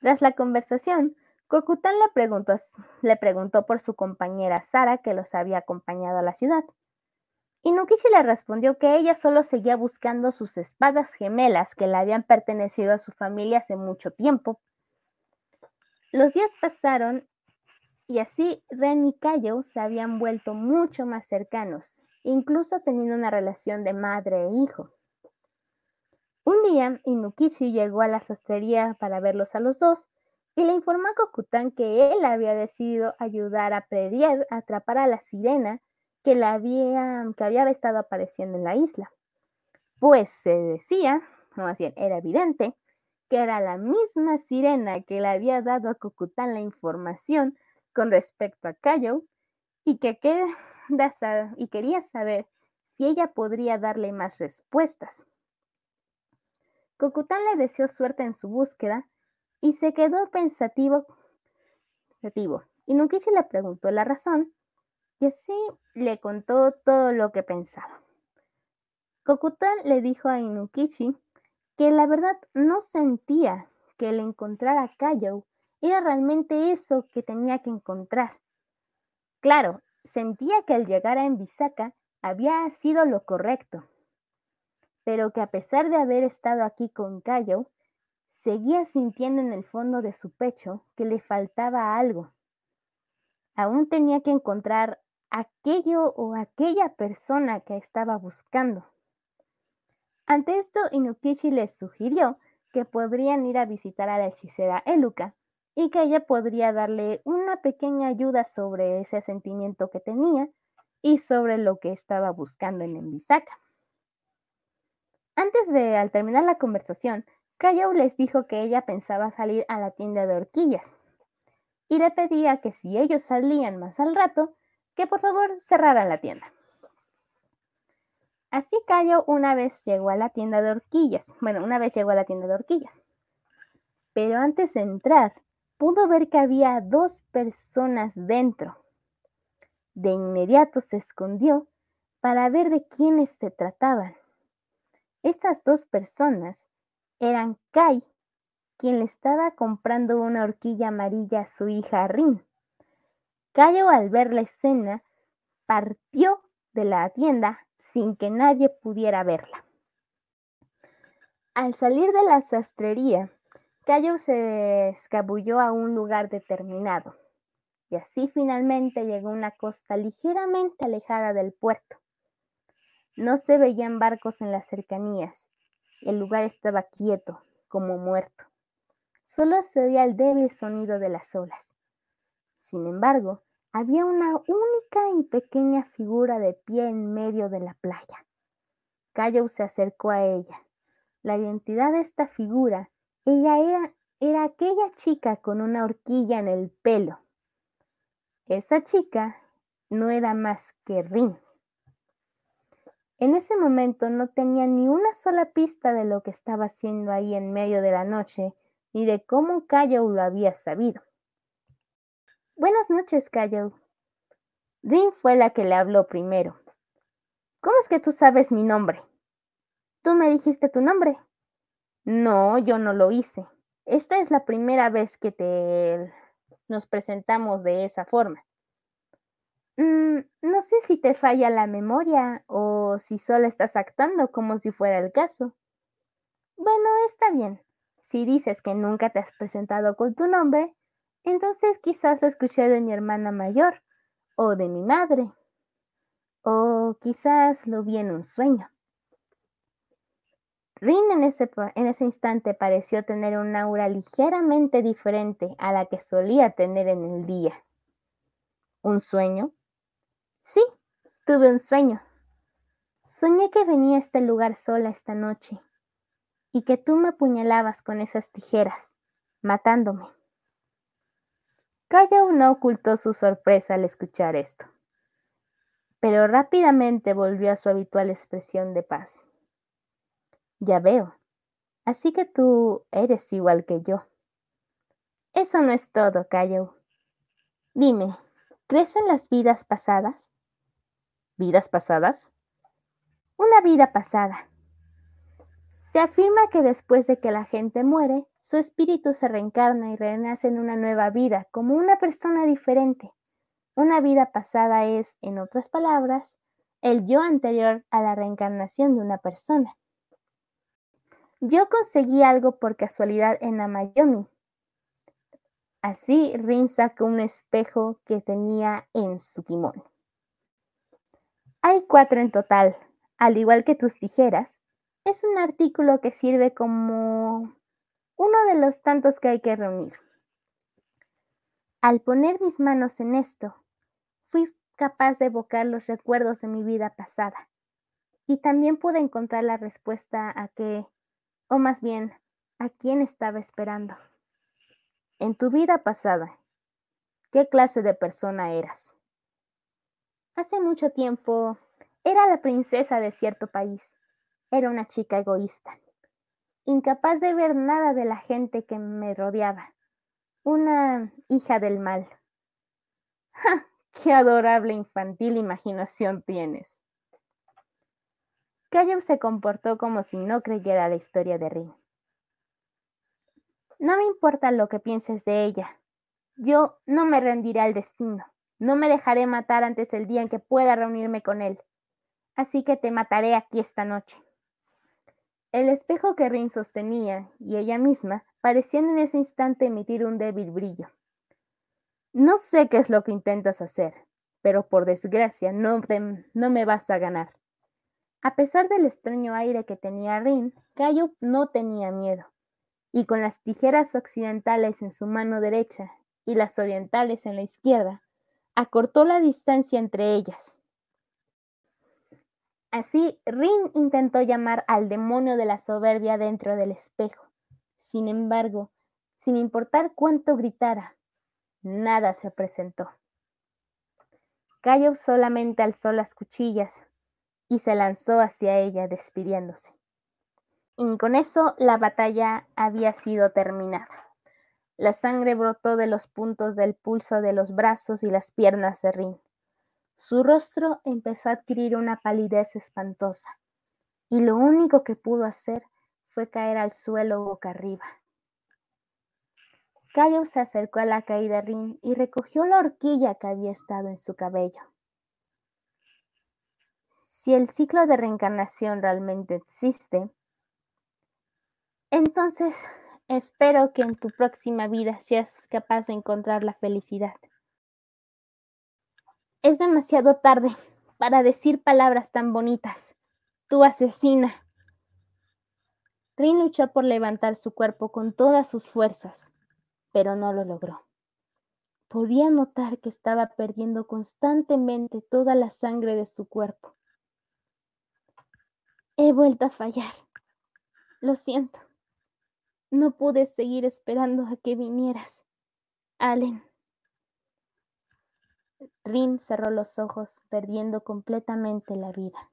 [SPEAKER 2] tras la conversación, Kokután le preguntó, le preguntó por su compañera Sara que los había acompañado a la ciudad. Inukichi le respondió que ella solo seguía buscando sus espadas gemelas que le habían pertenecido a su familia hace mucho tiempo. Los días pasaron y así Ren y Kayo se habían vuelto mucho más cercanos, incluso teniendo una relación de madre e hijo. Un día, Inukichi llegó a la sastrería para verlos a los dos y le informó a Kokutan que él había decidido ayudar a Predier a atrapar a la sirena que, había, que había estado apareciendo en la isla. Pues se decía, o más bien era evidente, que era la misma sirena que le había dado a Cocután la información con respecto a Cayo y que y quería saber si ella podría darle más respuestas. Cocután le deseó suerte en su búsqueda y se quedó pensativo. pensativo. Y Nukichi le preguntó la razón y así le contó todo lo que pensaba. Kokutan le dijo a Inukichi que la verdad no sentía que el encontrar a Kayo era realmente eso que tenía que encontrar. Claro, sentía que el llegar a Envisaka había sido lo correcto, pero que a pesar de haber estado aquí con Kayo, seguía sintiendo en el fondo de su pecho que le faltaba algo. Aún tenía que encontrar aquello o aquella persona que estaba buscando. Ante esto, Inukichi les sugirió que podrían ir a visitar a la hechicera Eluka y que ella podría darle una pequeña ayuda sobre ese sentimiento que tenía y sobre lo que estaba buscando en Envisaka. Antes de, al terminar la conversación, Kayo les dijo que ella pensaba salir a la tienda de horquillas y le pedía que si ellos salían más al rato, que por favor cerraran la tienda. Así Cayo una vez llegó a la tienda de horquillas. Bueno, una vez llegó a la tienda de horquillas. Pero antes de entrar, pudo ver que había dos personas dentro. De inmediato se escondió para ver de quiénes se trataban. Estas dos personas eran Kai, quien le estaba comprando una horquilla amarilla a su hija Rin. Cayo al ver la escena partió de la tienda sin que nadie pudiera verla. Al salir de la sastrería, Cayo se escabulló a un lugar determinado y así finalmente llegó a una costa ligeramente alejada del puerto. No se veían barcos en las cercanías. El lugar estaba quieto, como muerto. Solo se oía el débil sonido de las olas. Sin embargo, había una única y pequeña figura de pie en medio de la playa. Cayo se acercó a ella. La identidad de esta figura, ella era, era aquella chica con una horquilla en el pelo. Esa chica no era más que Rin. En ese momento no tenía ni una sola pista de lo que estaba haciendo ahí en medio de la noche ni de cómo Cayo lo había sabido. Buenas noches, Cayo. Rin fue la que le habló primero. ¿Cómo es que tú sabes mi nombre? ¿Tú me dijiste tu nombre? No, yo no lo hice. Esta es la primera vez que te nos presentamos de esa forma. Mm, no sé si te falla la memoria o si solo estás actuando como si fuera el caso. Bueno, está bien. Si dices que nunca te has presentado con tu nombre, entonces quizás lo escuché de mi hermana mayor o de mi madre. O quizás lo vi en un sueño. Rin en ese, en ese instante pareció tener un aura ligeramente diferente a la que solía tener en el día. ¿Un sueño? Sí, tuve un sueño. Soñé que venía a este lugar sola esta noche y que tú me apuñalabas con esas tijeras, matándome. Callao no ocultó su sorpresa al escuchar esto, pero rápidamente volvió a su habitual expresión de paz. Ya veo, así que tú eres igual que yo. Eso no es todo, Callao. Dime, ¿crees en las vidas pasadas? ¿Vidas pasadas? Una vida pasada. Se afirma que después de que la gente muere, su espíritu se reencarna y renace en una nueva vida, como una persona diferente. Una vida pasada es, en otras palabras, el yo anterior a la reencarnación de una persona. Yo conseguí algo por casualidad en Amayomi. Así Rin sacó un espejo que tenía en su kimón. Hay cuatro en total. Al igual que tus tijeras, es un artículo que sirve como uno de los tantos que hay que reunir. Al poner mis manos en esto, fui capaz de evocar los recuerdos de mi vida pasada y también pude encontrar la respuesta a qué, o más bien, a quién estaba esperando. En tu vida pasada, ¿qué clase de persona eras? Hace mucho tiempo era la princesa de cierto país. Era una chica egoísta. incapaz de ver nada de la gente que me rodeaba. Una hija del mal. *laughs* ¡Ja! ¡Qué adorable infantil imaginación tienes! Caleb se comportó como si no creyera la historia de Rin. No me importa lo que pienses de ella. Yo no me rendiré al destino. No me dejaré matar antes del día en que pueda reunirme con él. Así que te mataré aquí esta noche. El espejo que Rin sostenía y ella misma parecían en ese instante emitir un débil brillo. No sé qué es lo que intentas hacer, pero por desgracia no me vas a ganar. A pesar del extraño aire que tenía Rin, Cayo no tenía miedo, y con las tijeras occidentales en su mano derecha y las orientales en la izquierda, acortó la distancia entre ellas. Así, Rin intentó llamar al demonio de la soberbia dentro del espejo. Sin embargo, sin importar cuánto gritara, nada se presentó. Cayo solamente alzó las cuchillas y se lanzó hacia ella despidiéndose. Y con eso la batalla había sido terminada. La sangre brotó de los puntos del pulso de los brazos y las piernas de Rin. Su rostro empezó a adquirir una palidez espantosa, y lo único que pudo hacer fue caer al suelo boca arriba. Cayo se acercó a la caída Rin y recogió la horquilla que había estado en su cabello. Si el ciclo de reencarnación realmente existe, entonces Espero que en tu próxima vida seas capaz de encontrar la felicidad. Es demasiado tarde para decir palabras tan bonitas. Tu asesina. Rin luchó por levantar su cuerpo con todas sus fuerzas, pero no lo logró. Podía notar que estaba perdiendo constantemente toda la sangre de su cuerpo. He vuelto a fallar. Lo siento. No pude seguir esperando a que vinieras. Allen. Rin cerró los ojos, perdiendo completamente la vida.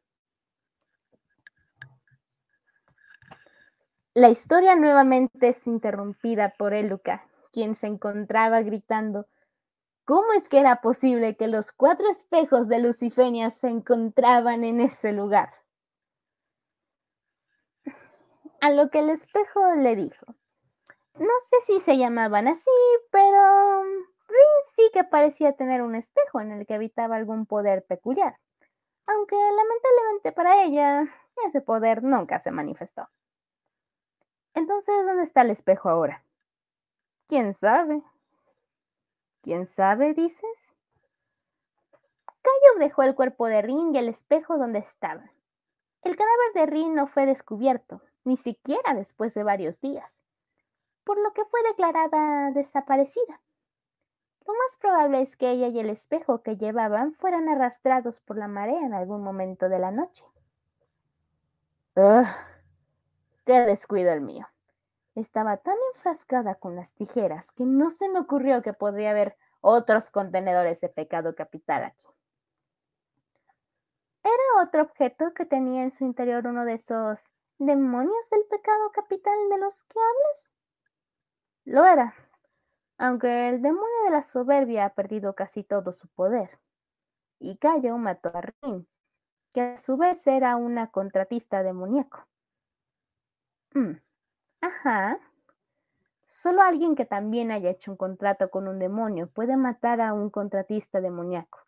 [SPEAKER 2] La historia nuevamente es interrumpida por Eluca, quien se encontraba gritando ¿Cómo es que era posible que los cuatro espejos de Lucifenia se encontraban en ese lugar? A lo que el espejo le dijo. No sé si se llamaban así, pero Rin sí que parecía tener un espejo en el que habitaba algún poder peculiar, aunque lamentablemente para ella ese poder nunca se manifestó. Entonces, ¿dónde está el espejo ahora? ¿Quién sabe? ¿Quién sabe, dices? Cayo dejó el cuerpo de Rin y el espejo donde estaban. El cadáver de Rin no fue descubierto, ni siquiera después de varios días, por lo que fue declarada desaparecida. Lo más probable es que ella y el espejo que llevaban fueran arrastrados por la marea en algún momento de la noche. ¡Ugh! ¡Qué descuido el mío! Estaba tan enfrascada con las tijeras que no se me ocurrió que podría haber otros contenedores de pecado capital aquí. Era otro objeto que tenía en su interior uno de esos demonios del pecado capital de los que hablas? Lo era, aunque el demonio de la soberbia ha perdido casi todo su poder. Y Cayo mató a Rin, que a su vez era una contratista demoníaco. Mm, ajá. Solo alguien que también haya hecho un contrato con un demonio puede matar a un contratista demoníaco.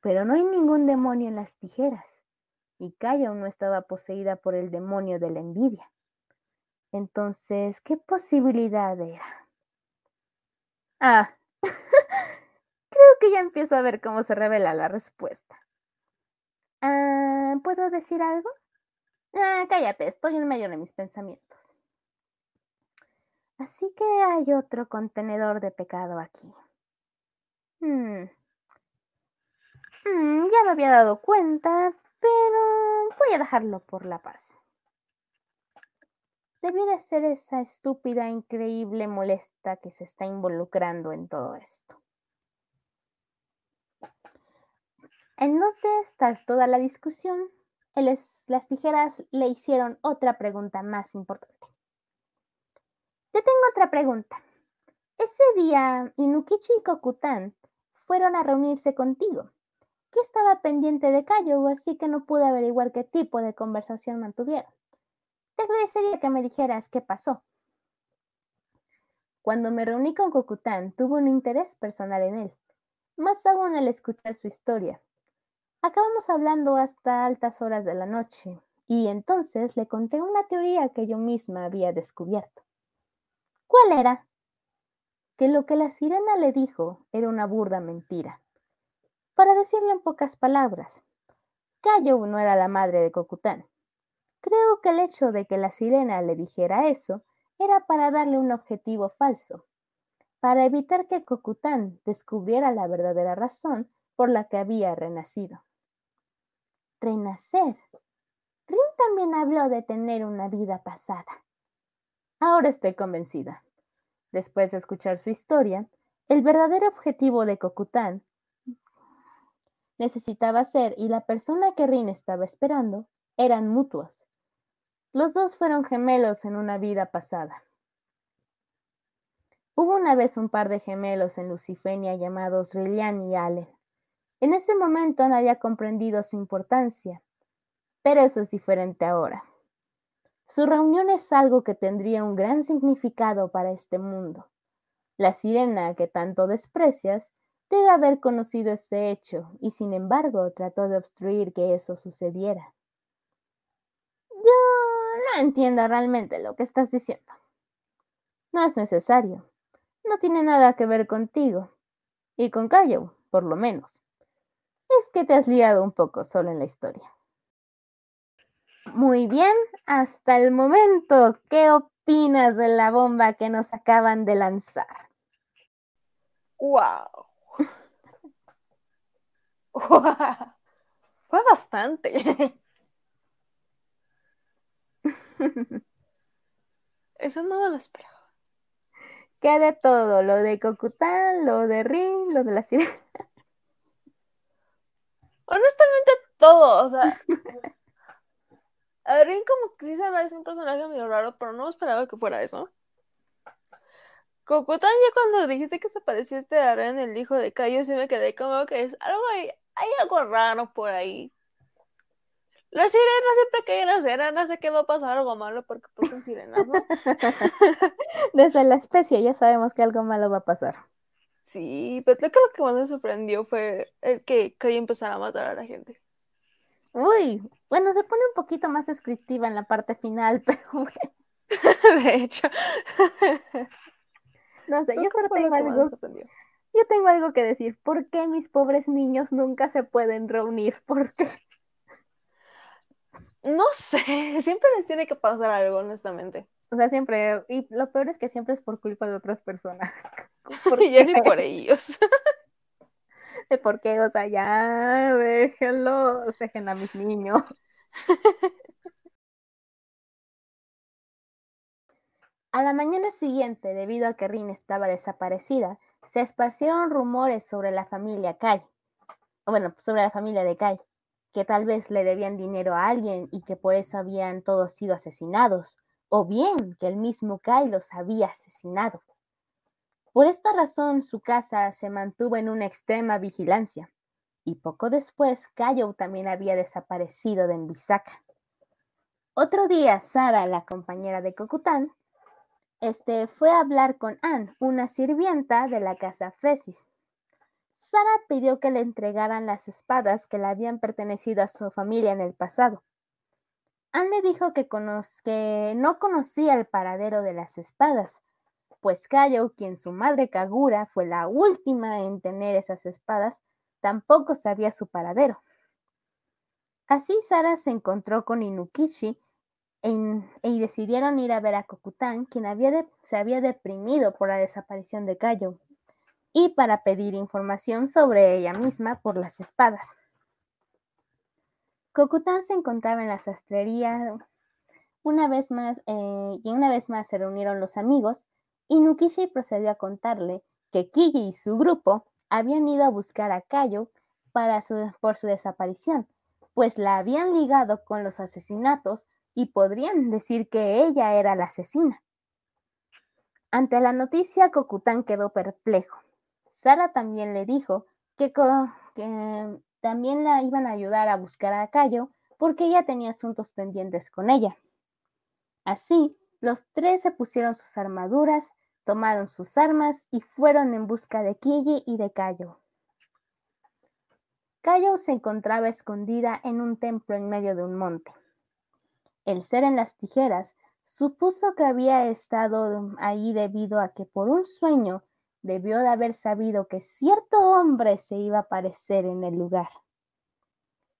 [SPEAKER 2] Pero no hay ningún demonio en las tijeras y Kaya aún no estaba poseída por el demonio de la envidia. Entonces, ¿qué posibilidad era? Ah, *laughs* creo que ya empiezo a ver cómo se revela la respuesta. Ah, ¿Puedo decir algo? Ah, cállate, estoy en medio de mis pensamientos. Así que hay otro contenedor de pecado aquí. Hmm. Hmm, ya me había dado cuenta, pero voy a dejarlo por la paz. Debió de ser esa estúpida, increíble, molesta que se está involucrando en todo esto. Entonces, tras toda la discusión, las tijeras le hicieron otra pregunta más importante. Te tengo otra pregunta. Ese día, Inukichi y Kokutan fueron a reunirse contigo. Yo estaba pendiente de Cayo, así que no pude averiguar qué tipo de conversación mantuvieron. Te agradecería que me dijeras qué pasó. Cuando me reuní con Kokutan, tuve un interés personal en él, más aún al escuchar su historia. Acabamos hablando hasta altas horas de la noche, y entonces le conté una teoría que yo misma había descubierto. ¿Cuál era? Que lo que la sirena le dijo era una burda mentira. Para decirlo en pocas palabras, Cayo no era la madre de Cocután. Creo que el hecho de que la sirena le dijera eso era para darle un objetivo falso, para evitar que Cocután descubriera la verdadera razón por la que había renacido. Renacer. Rin también habló de tener una vida pasada. Ahora estoy convencida. Después de escuchar su historia, el verdadero objetivo de Cocután necesitaba ser y la persona que Rin estaba esperando eran mutuos. Los dos fueron gemelos en una vida pasada. Hubo una vez un par de gemelos en Lucifenia llamados Rillian y Allen. En ese momento no había comprendido su importancia, pero eso es diferente ahora. Su reunión es algo que tendría un gran significado para este mundo. La sirena que tanto desprecias debe haber conocido ese hecho y sin embargo trató de obstruir que eso sucediera. Yo no entiendo realmente lo que estás diciendo. No es necesario. No tiene nada que ver contigo. Y con Cayo, por lo menos. Es que te has liado un poco solo en la historia. Muy bien, hasta el momento, ¿qué opinas de la bomba que nos acaban de lanzar?
[SPEAKER 1] ¡Wow! *laughs* Fue bastante. *laughs* Eso no me lo esperaba.
[SPEAKER 2] ¿Qué de todo? Lo de Cocután, lo de Rin, lo de la ciudad.
[SPEAKER 1] Honestamente, todo. O sea, a Rin como que sí se me hace un personaje medio raro, pero no esperaba que fuera eso. Cocután, ya cuando dijiste que se parecía este a Ren, el hijo de Cayo, sí me quedé como que es algo ahí, hay algo raro por ahí. Las sirenas siempre que hay una sirena sé que va a pasar algo malo porque pues son sirenas, ¿no? *laughs*
[SPEAKER 2] Desde la especie ya sabemos que algo malo va a pasar.
[SPEAKER 1] Sí, pero creo que lo que más me sorprendió fue el que Cayo empezara a matar a la gente.
[SPEAKER 2] Uy, bueno, se pone un poquito más descriptiva en la parte final, *laughs* pero bueno. *laughs*
[SPEAKER 1] de hecho.
[SPEAKER 2] no sé, yo solo tengo algo. Yo tengo algo que decir. ¿Por qué mis pobres niños nunca se pueden reunir? *laughs* ¿Por qué?
[SPEAKER 1] No sé, *laughs* siempre les tiene que pasar algo, honestamente.
[SPEAKER 2] O sea, siempre, y lo peor es que siempre es por culpa de otras personas. *laughs*
[SPEAKER 1] y ya ni por ellos.
[SPEAKER 2] ¿De por qué? O sea, ya déjenlos, dejen a mis niños. A la mañana siguiente, debido a que Rin estaba desaparecida, se esparcieron rumores sobre la familia Kai. Bueno, sobre la familia de Kai, que tal vez le debían dinero a alguien y que por eso habían todos sido asesinados, o bien que el mismo Kai los había asesinado. Por esta razón, su casa se mantuvo en una extrema vigilancia, y poco después Cayo también había desaparecido de Envisaka. Otro día, Sara, la compañera de Cocután, este, fue a hablar con Anne, una sirvienta de la casa Fresis. Sara pidió que le entregaran las espadas que le habían pertenecido a su familia en el pasado. Anne le dijo que, que no conocía el paradero de las espadas, pues Cayo, quien su madre Kagura fue la última en tener esas espadas, tampoco sabía su paradero. Así Sara se encontró con Inukishi y decidieron ir a ver a Kokután, quien se había deprimido por la desaparición de Cayo, y para pedir información sobre ella misma por las espadas. Kokután se encontraba en la sastrería una vez más, eh, y una vez más se reunieron los amigos y Nukishi procedió a contarle que Kiji y su grupo habían ido a buscar a para por su desaparición, pues la habían ligado con los asesinatos y podrían decir que ella era la asesina. Ante la noticia, Cocután quedó perplejo. Sara también le dijo que, que también la iban a ayudar a buscar a Cayo porque ella tenía asuntos pendientes con ella. Así, los tres se pusieron sus armaduras, tomaron sus armas y fueron en busca de Kiji y de Cayo. Cayo se encontraba escondida en un templo en medio de un monte. El ser en las tijeras supuso que había estado ahí debido a que por un sueño debió de haber sabido que cierto hombre se iba a aparecer en el lugar.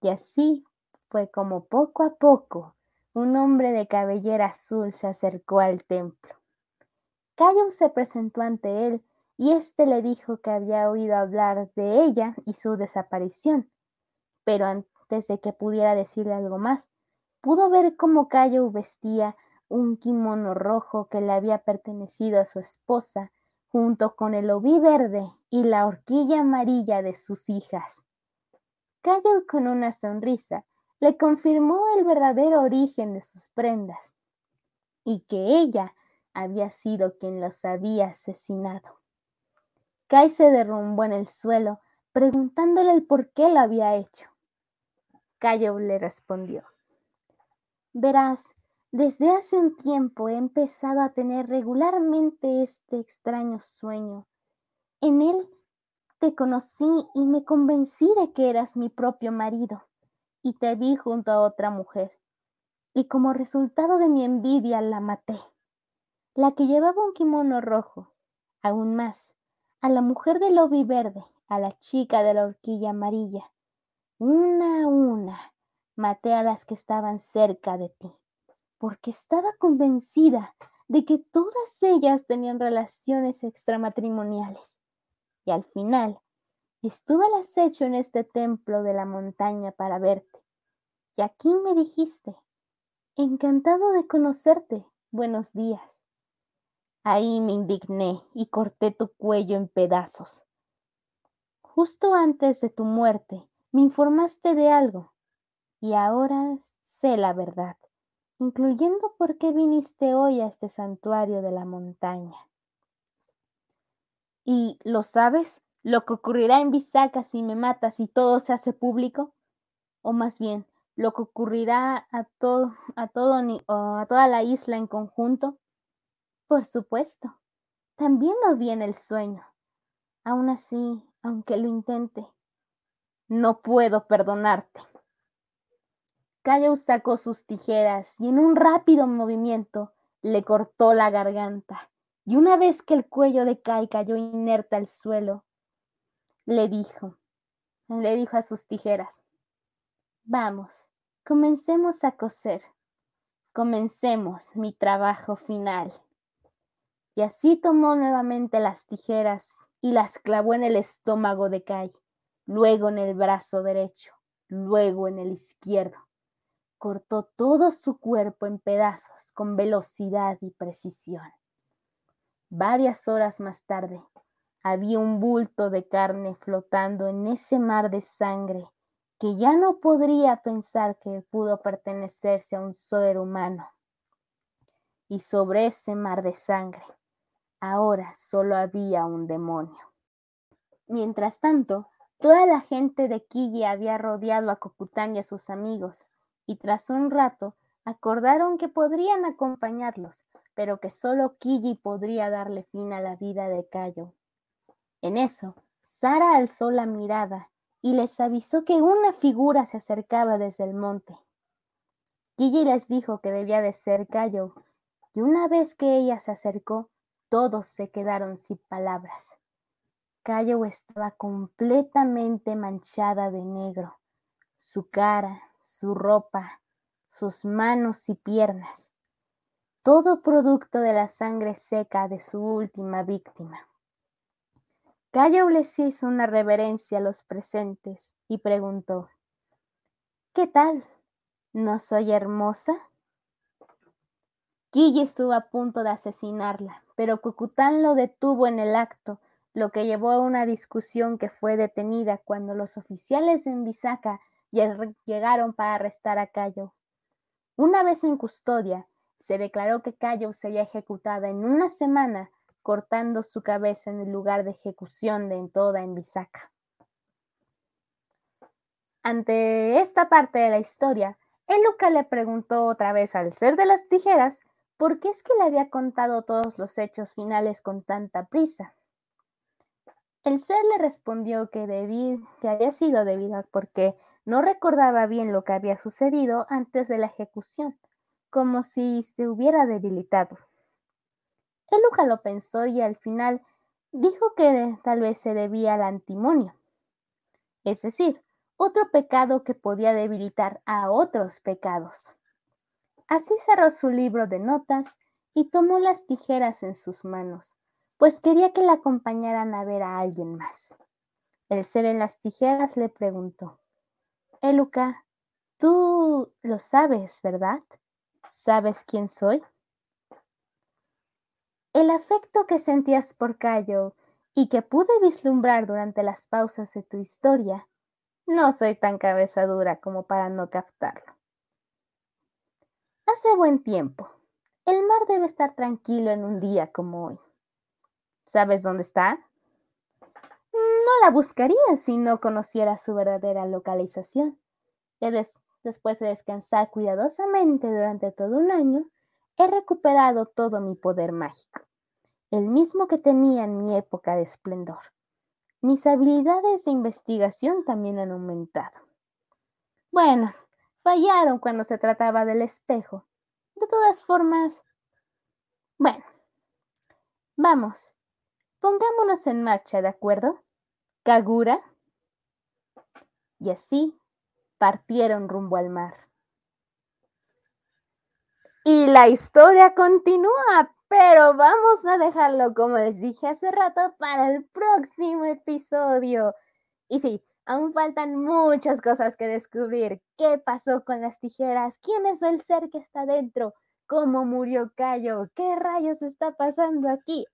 [SPEAKER 2] Y así fue como poco a poco un hombre de cabellera azul se acercó al templo. Cayo se presentó ante él y éste le dijo que había oído hablar de ella y su desaparición. Pero antes de que pudiera decirle algo más, pudo ver cómo Cayo vestía un kimono rojo que le había pertenecido a su esposa, junto con el oví verde y la horquilla amarilla de sus hijas. Cayo con una sonrisa le confirmó el verdadero origen de sus prendas y que ella había sido quien los había asesinado. Kai se derrumbó en el suelo, preguntándole el por qué lo había hecho. Cayo le respondió, Verás, desde hace un tiempo he empezado a tener regularmente este extraño sueño. En él te conocí y me convencí de que eras mi propio marido, y te vi junto a otra mujer. Y como resultado de mi envidia la maté. La que llevaba un kimono rojo, aún más, a la mujer del lobby verde, a la chica de la horquilla amarilla. Una a una maté a las que estaban cerca de ti, porque estaba convencida de que todas ellas tenían relaciones extramatrimoniales. Y al final, estuve al acecho en este templo de la montaña para verte. Y aquí me dijiste, encantado de conocerte, buenos días. Ahí me indigné y corté tu cuello en pedazos. Justo antes de tu muerte me informaste de algo y ahora sé la verdad, incluyendo por qué viniste hoy a este santuario de la montaña. ¿Y lo sabes? ¿Lo que ocurrirá en Bisaca si me matas y todo se hace público? O más bien, lo que ocurrirá a, a, todo, a toda la isla en conjunto? Por supuesto, también lo vi en el sueño. Aún así, aunque lo intente, no puedo perdonarte. Cayo sacó sus tijeras y en un rápido movimiento le cortó la garganta. Y una vez que el cuello de Kai cayó inerte al suelo, le dijo, le dijo a sus tijeras, vamos, comencemos a coser, comencemos mi trabajo final y así tomó nuevamente las tijeras y las clavó en el estómago de Kai, luego en el brazo derecho, luego en el izquierdo. Cortó todo su cuerpo en pedazos con velocidad y precisión. Varias horas más tarde, había un bulto de carne flotando en ese mar de sangre que ya no podría pensar que pudo pertenecerse a un ser humano. Y sobre ese mar de sangre Ahora solo había un demonio. Mientras tanto, toda la gente de Quille había rodeado a Cocután y a sus amigos, y tras un rato acordaron que podrían acompañarlos, pero que solo Quille podría darle fin a la vida de Cayo. En eso, Sara alzó la mirada y les avisó que una figura se acercaba desde el monte. Quille les dijo que debía de ser Cayo, y una vez que ella se acercó, todos se quedaron sin palabras. Cayo estaba completamente manchada de negro. Su cara, su ropa, sus manos y piernas. Todo producto de la sangre seca de su última víctima. Cayo les hizo una reverencia a los presentes y preguntó, ¿Qué tal? ¿No soy hermosa? Guille estuvo a punto de asesinarla, pero Cucután lo detuvo en el acto, lo que llevó a una discusión que fue detenida cuando los oficiales en Bisaca llegaron para arrestar a Cayo. Una vez en custodia, se declaró que Cayo sería ejecutada en una semana cortando su cabeza en el lugar de ejecución de toda Envisaca. Ante esta parte de la historia, Eluca le preguntó otra vez al ser de las tijeras por qué es que le había contado todos los hechos finales con tanta prisa. El ser le respondió que, que había sido debido a porque no recordaba bien lo que había sucedido antes de la ejecución, como si se hubiera debilitado. Eluca lo pensó y al final dijo que tal vez se debía al antimonio, es decir, otro pecado que podía debilitar a otros pecados. Así cerró su libro de notas y tomó las tijeras en sus manos, pues quería que la acompañaran a ver a alguien más. El ser en las tijeras le preguntó, Eluca, tú lo sabes, ¿verdad? ¿Sabes quién soy? El afecto que sentías por Cayo y que pude vislumbrar durante las pausas de tu historia, no soy tan cabeza dura como para no captarlo. Hace buen tiempo. El mar debe estar tranquilo en un día como hoy. ¿Sabes dónde está? No la buscaría si no conociera su verdadera localización. después de descansar cuidadosamente durante todo un año, he recuperado todo mi poder mágico, el mismo que tenía en mi época de esplendor. Mis habilidades de investigación también han aumentado. Bueno, fallaron cuando se trataba del espejo. De todas formas, bueno, vamos, pongámonos en marcha, ¿de acuerdo? Kagura. Y así partieron rumbo al mar. Y la historia continúa, pero vamos a dejarlo, como les dije hace rato, para el próximo episodio. Y sí, aún faltan muchas cosas que descubrir. ¿Qué pasó con las tijeras? ¿Quién es el ser que está dentro? ¿Cómo murió Cayo? ¿Qué rayos está pasando aquí?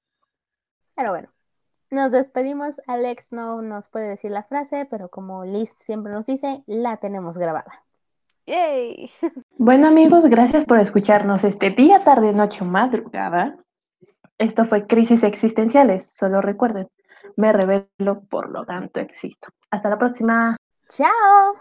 [SPEAKER 2] Pero bueno, nos despedimos. Alex no nos puede decir la frase, pero como Liz siempre nos dice, la tenemos grabada.
[SPEAKER 1] ¡Yay! *laughs*
[SPEAKER 3] Bueno amigos, gracias por escucharnos este día, tarde, noche o madrugada. Esto fue Crisis Existenciales. Solo recuerden, me revelo, por lo tanto existo. Hasta la próxima.
[SPEAKER 2] ¡Chao!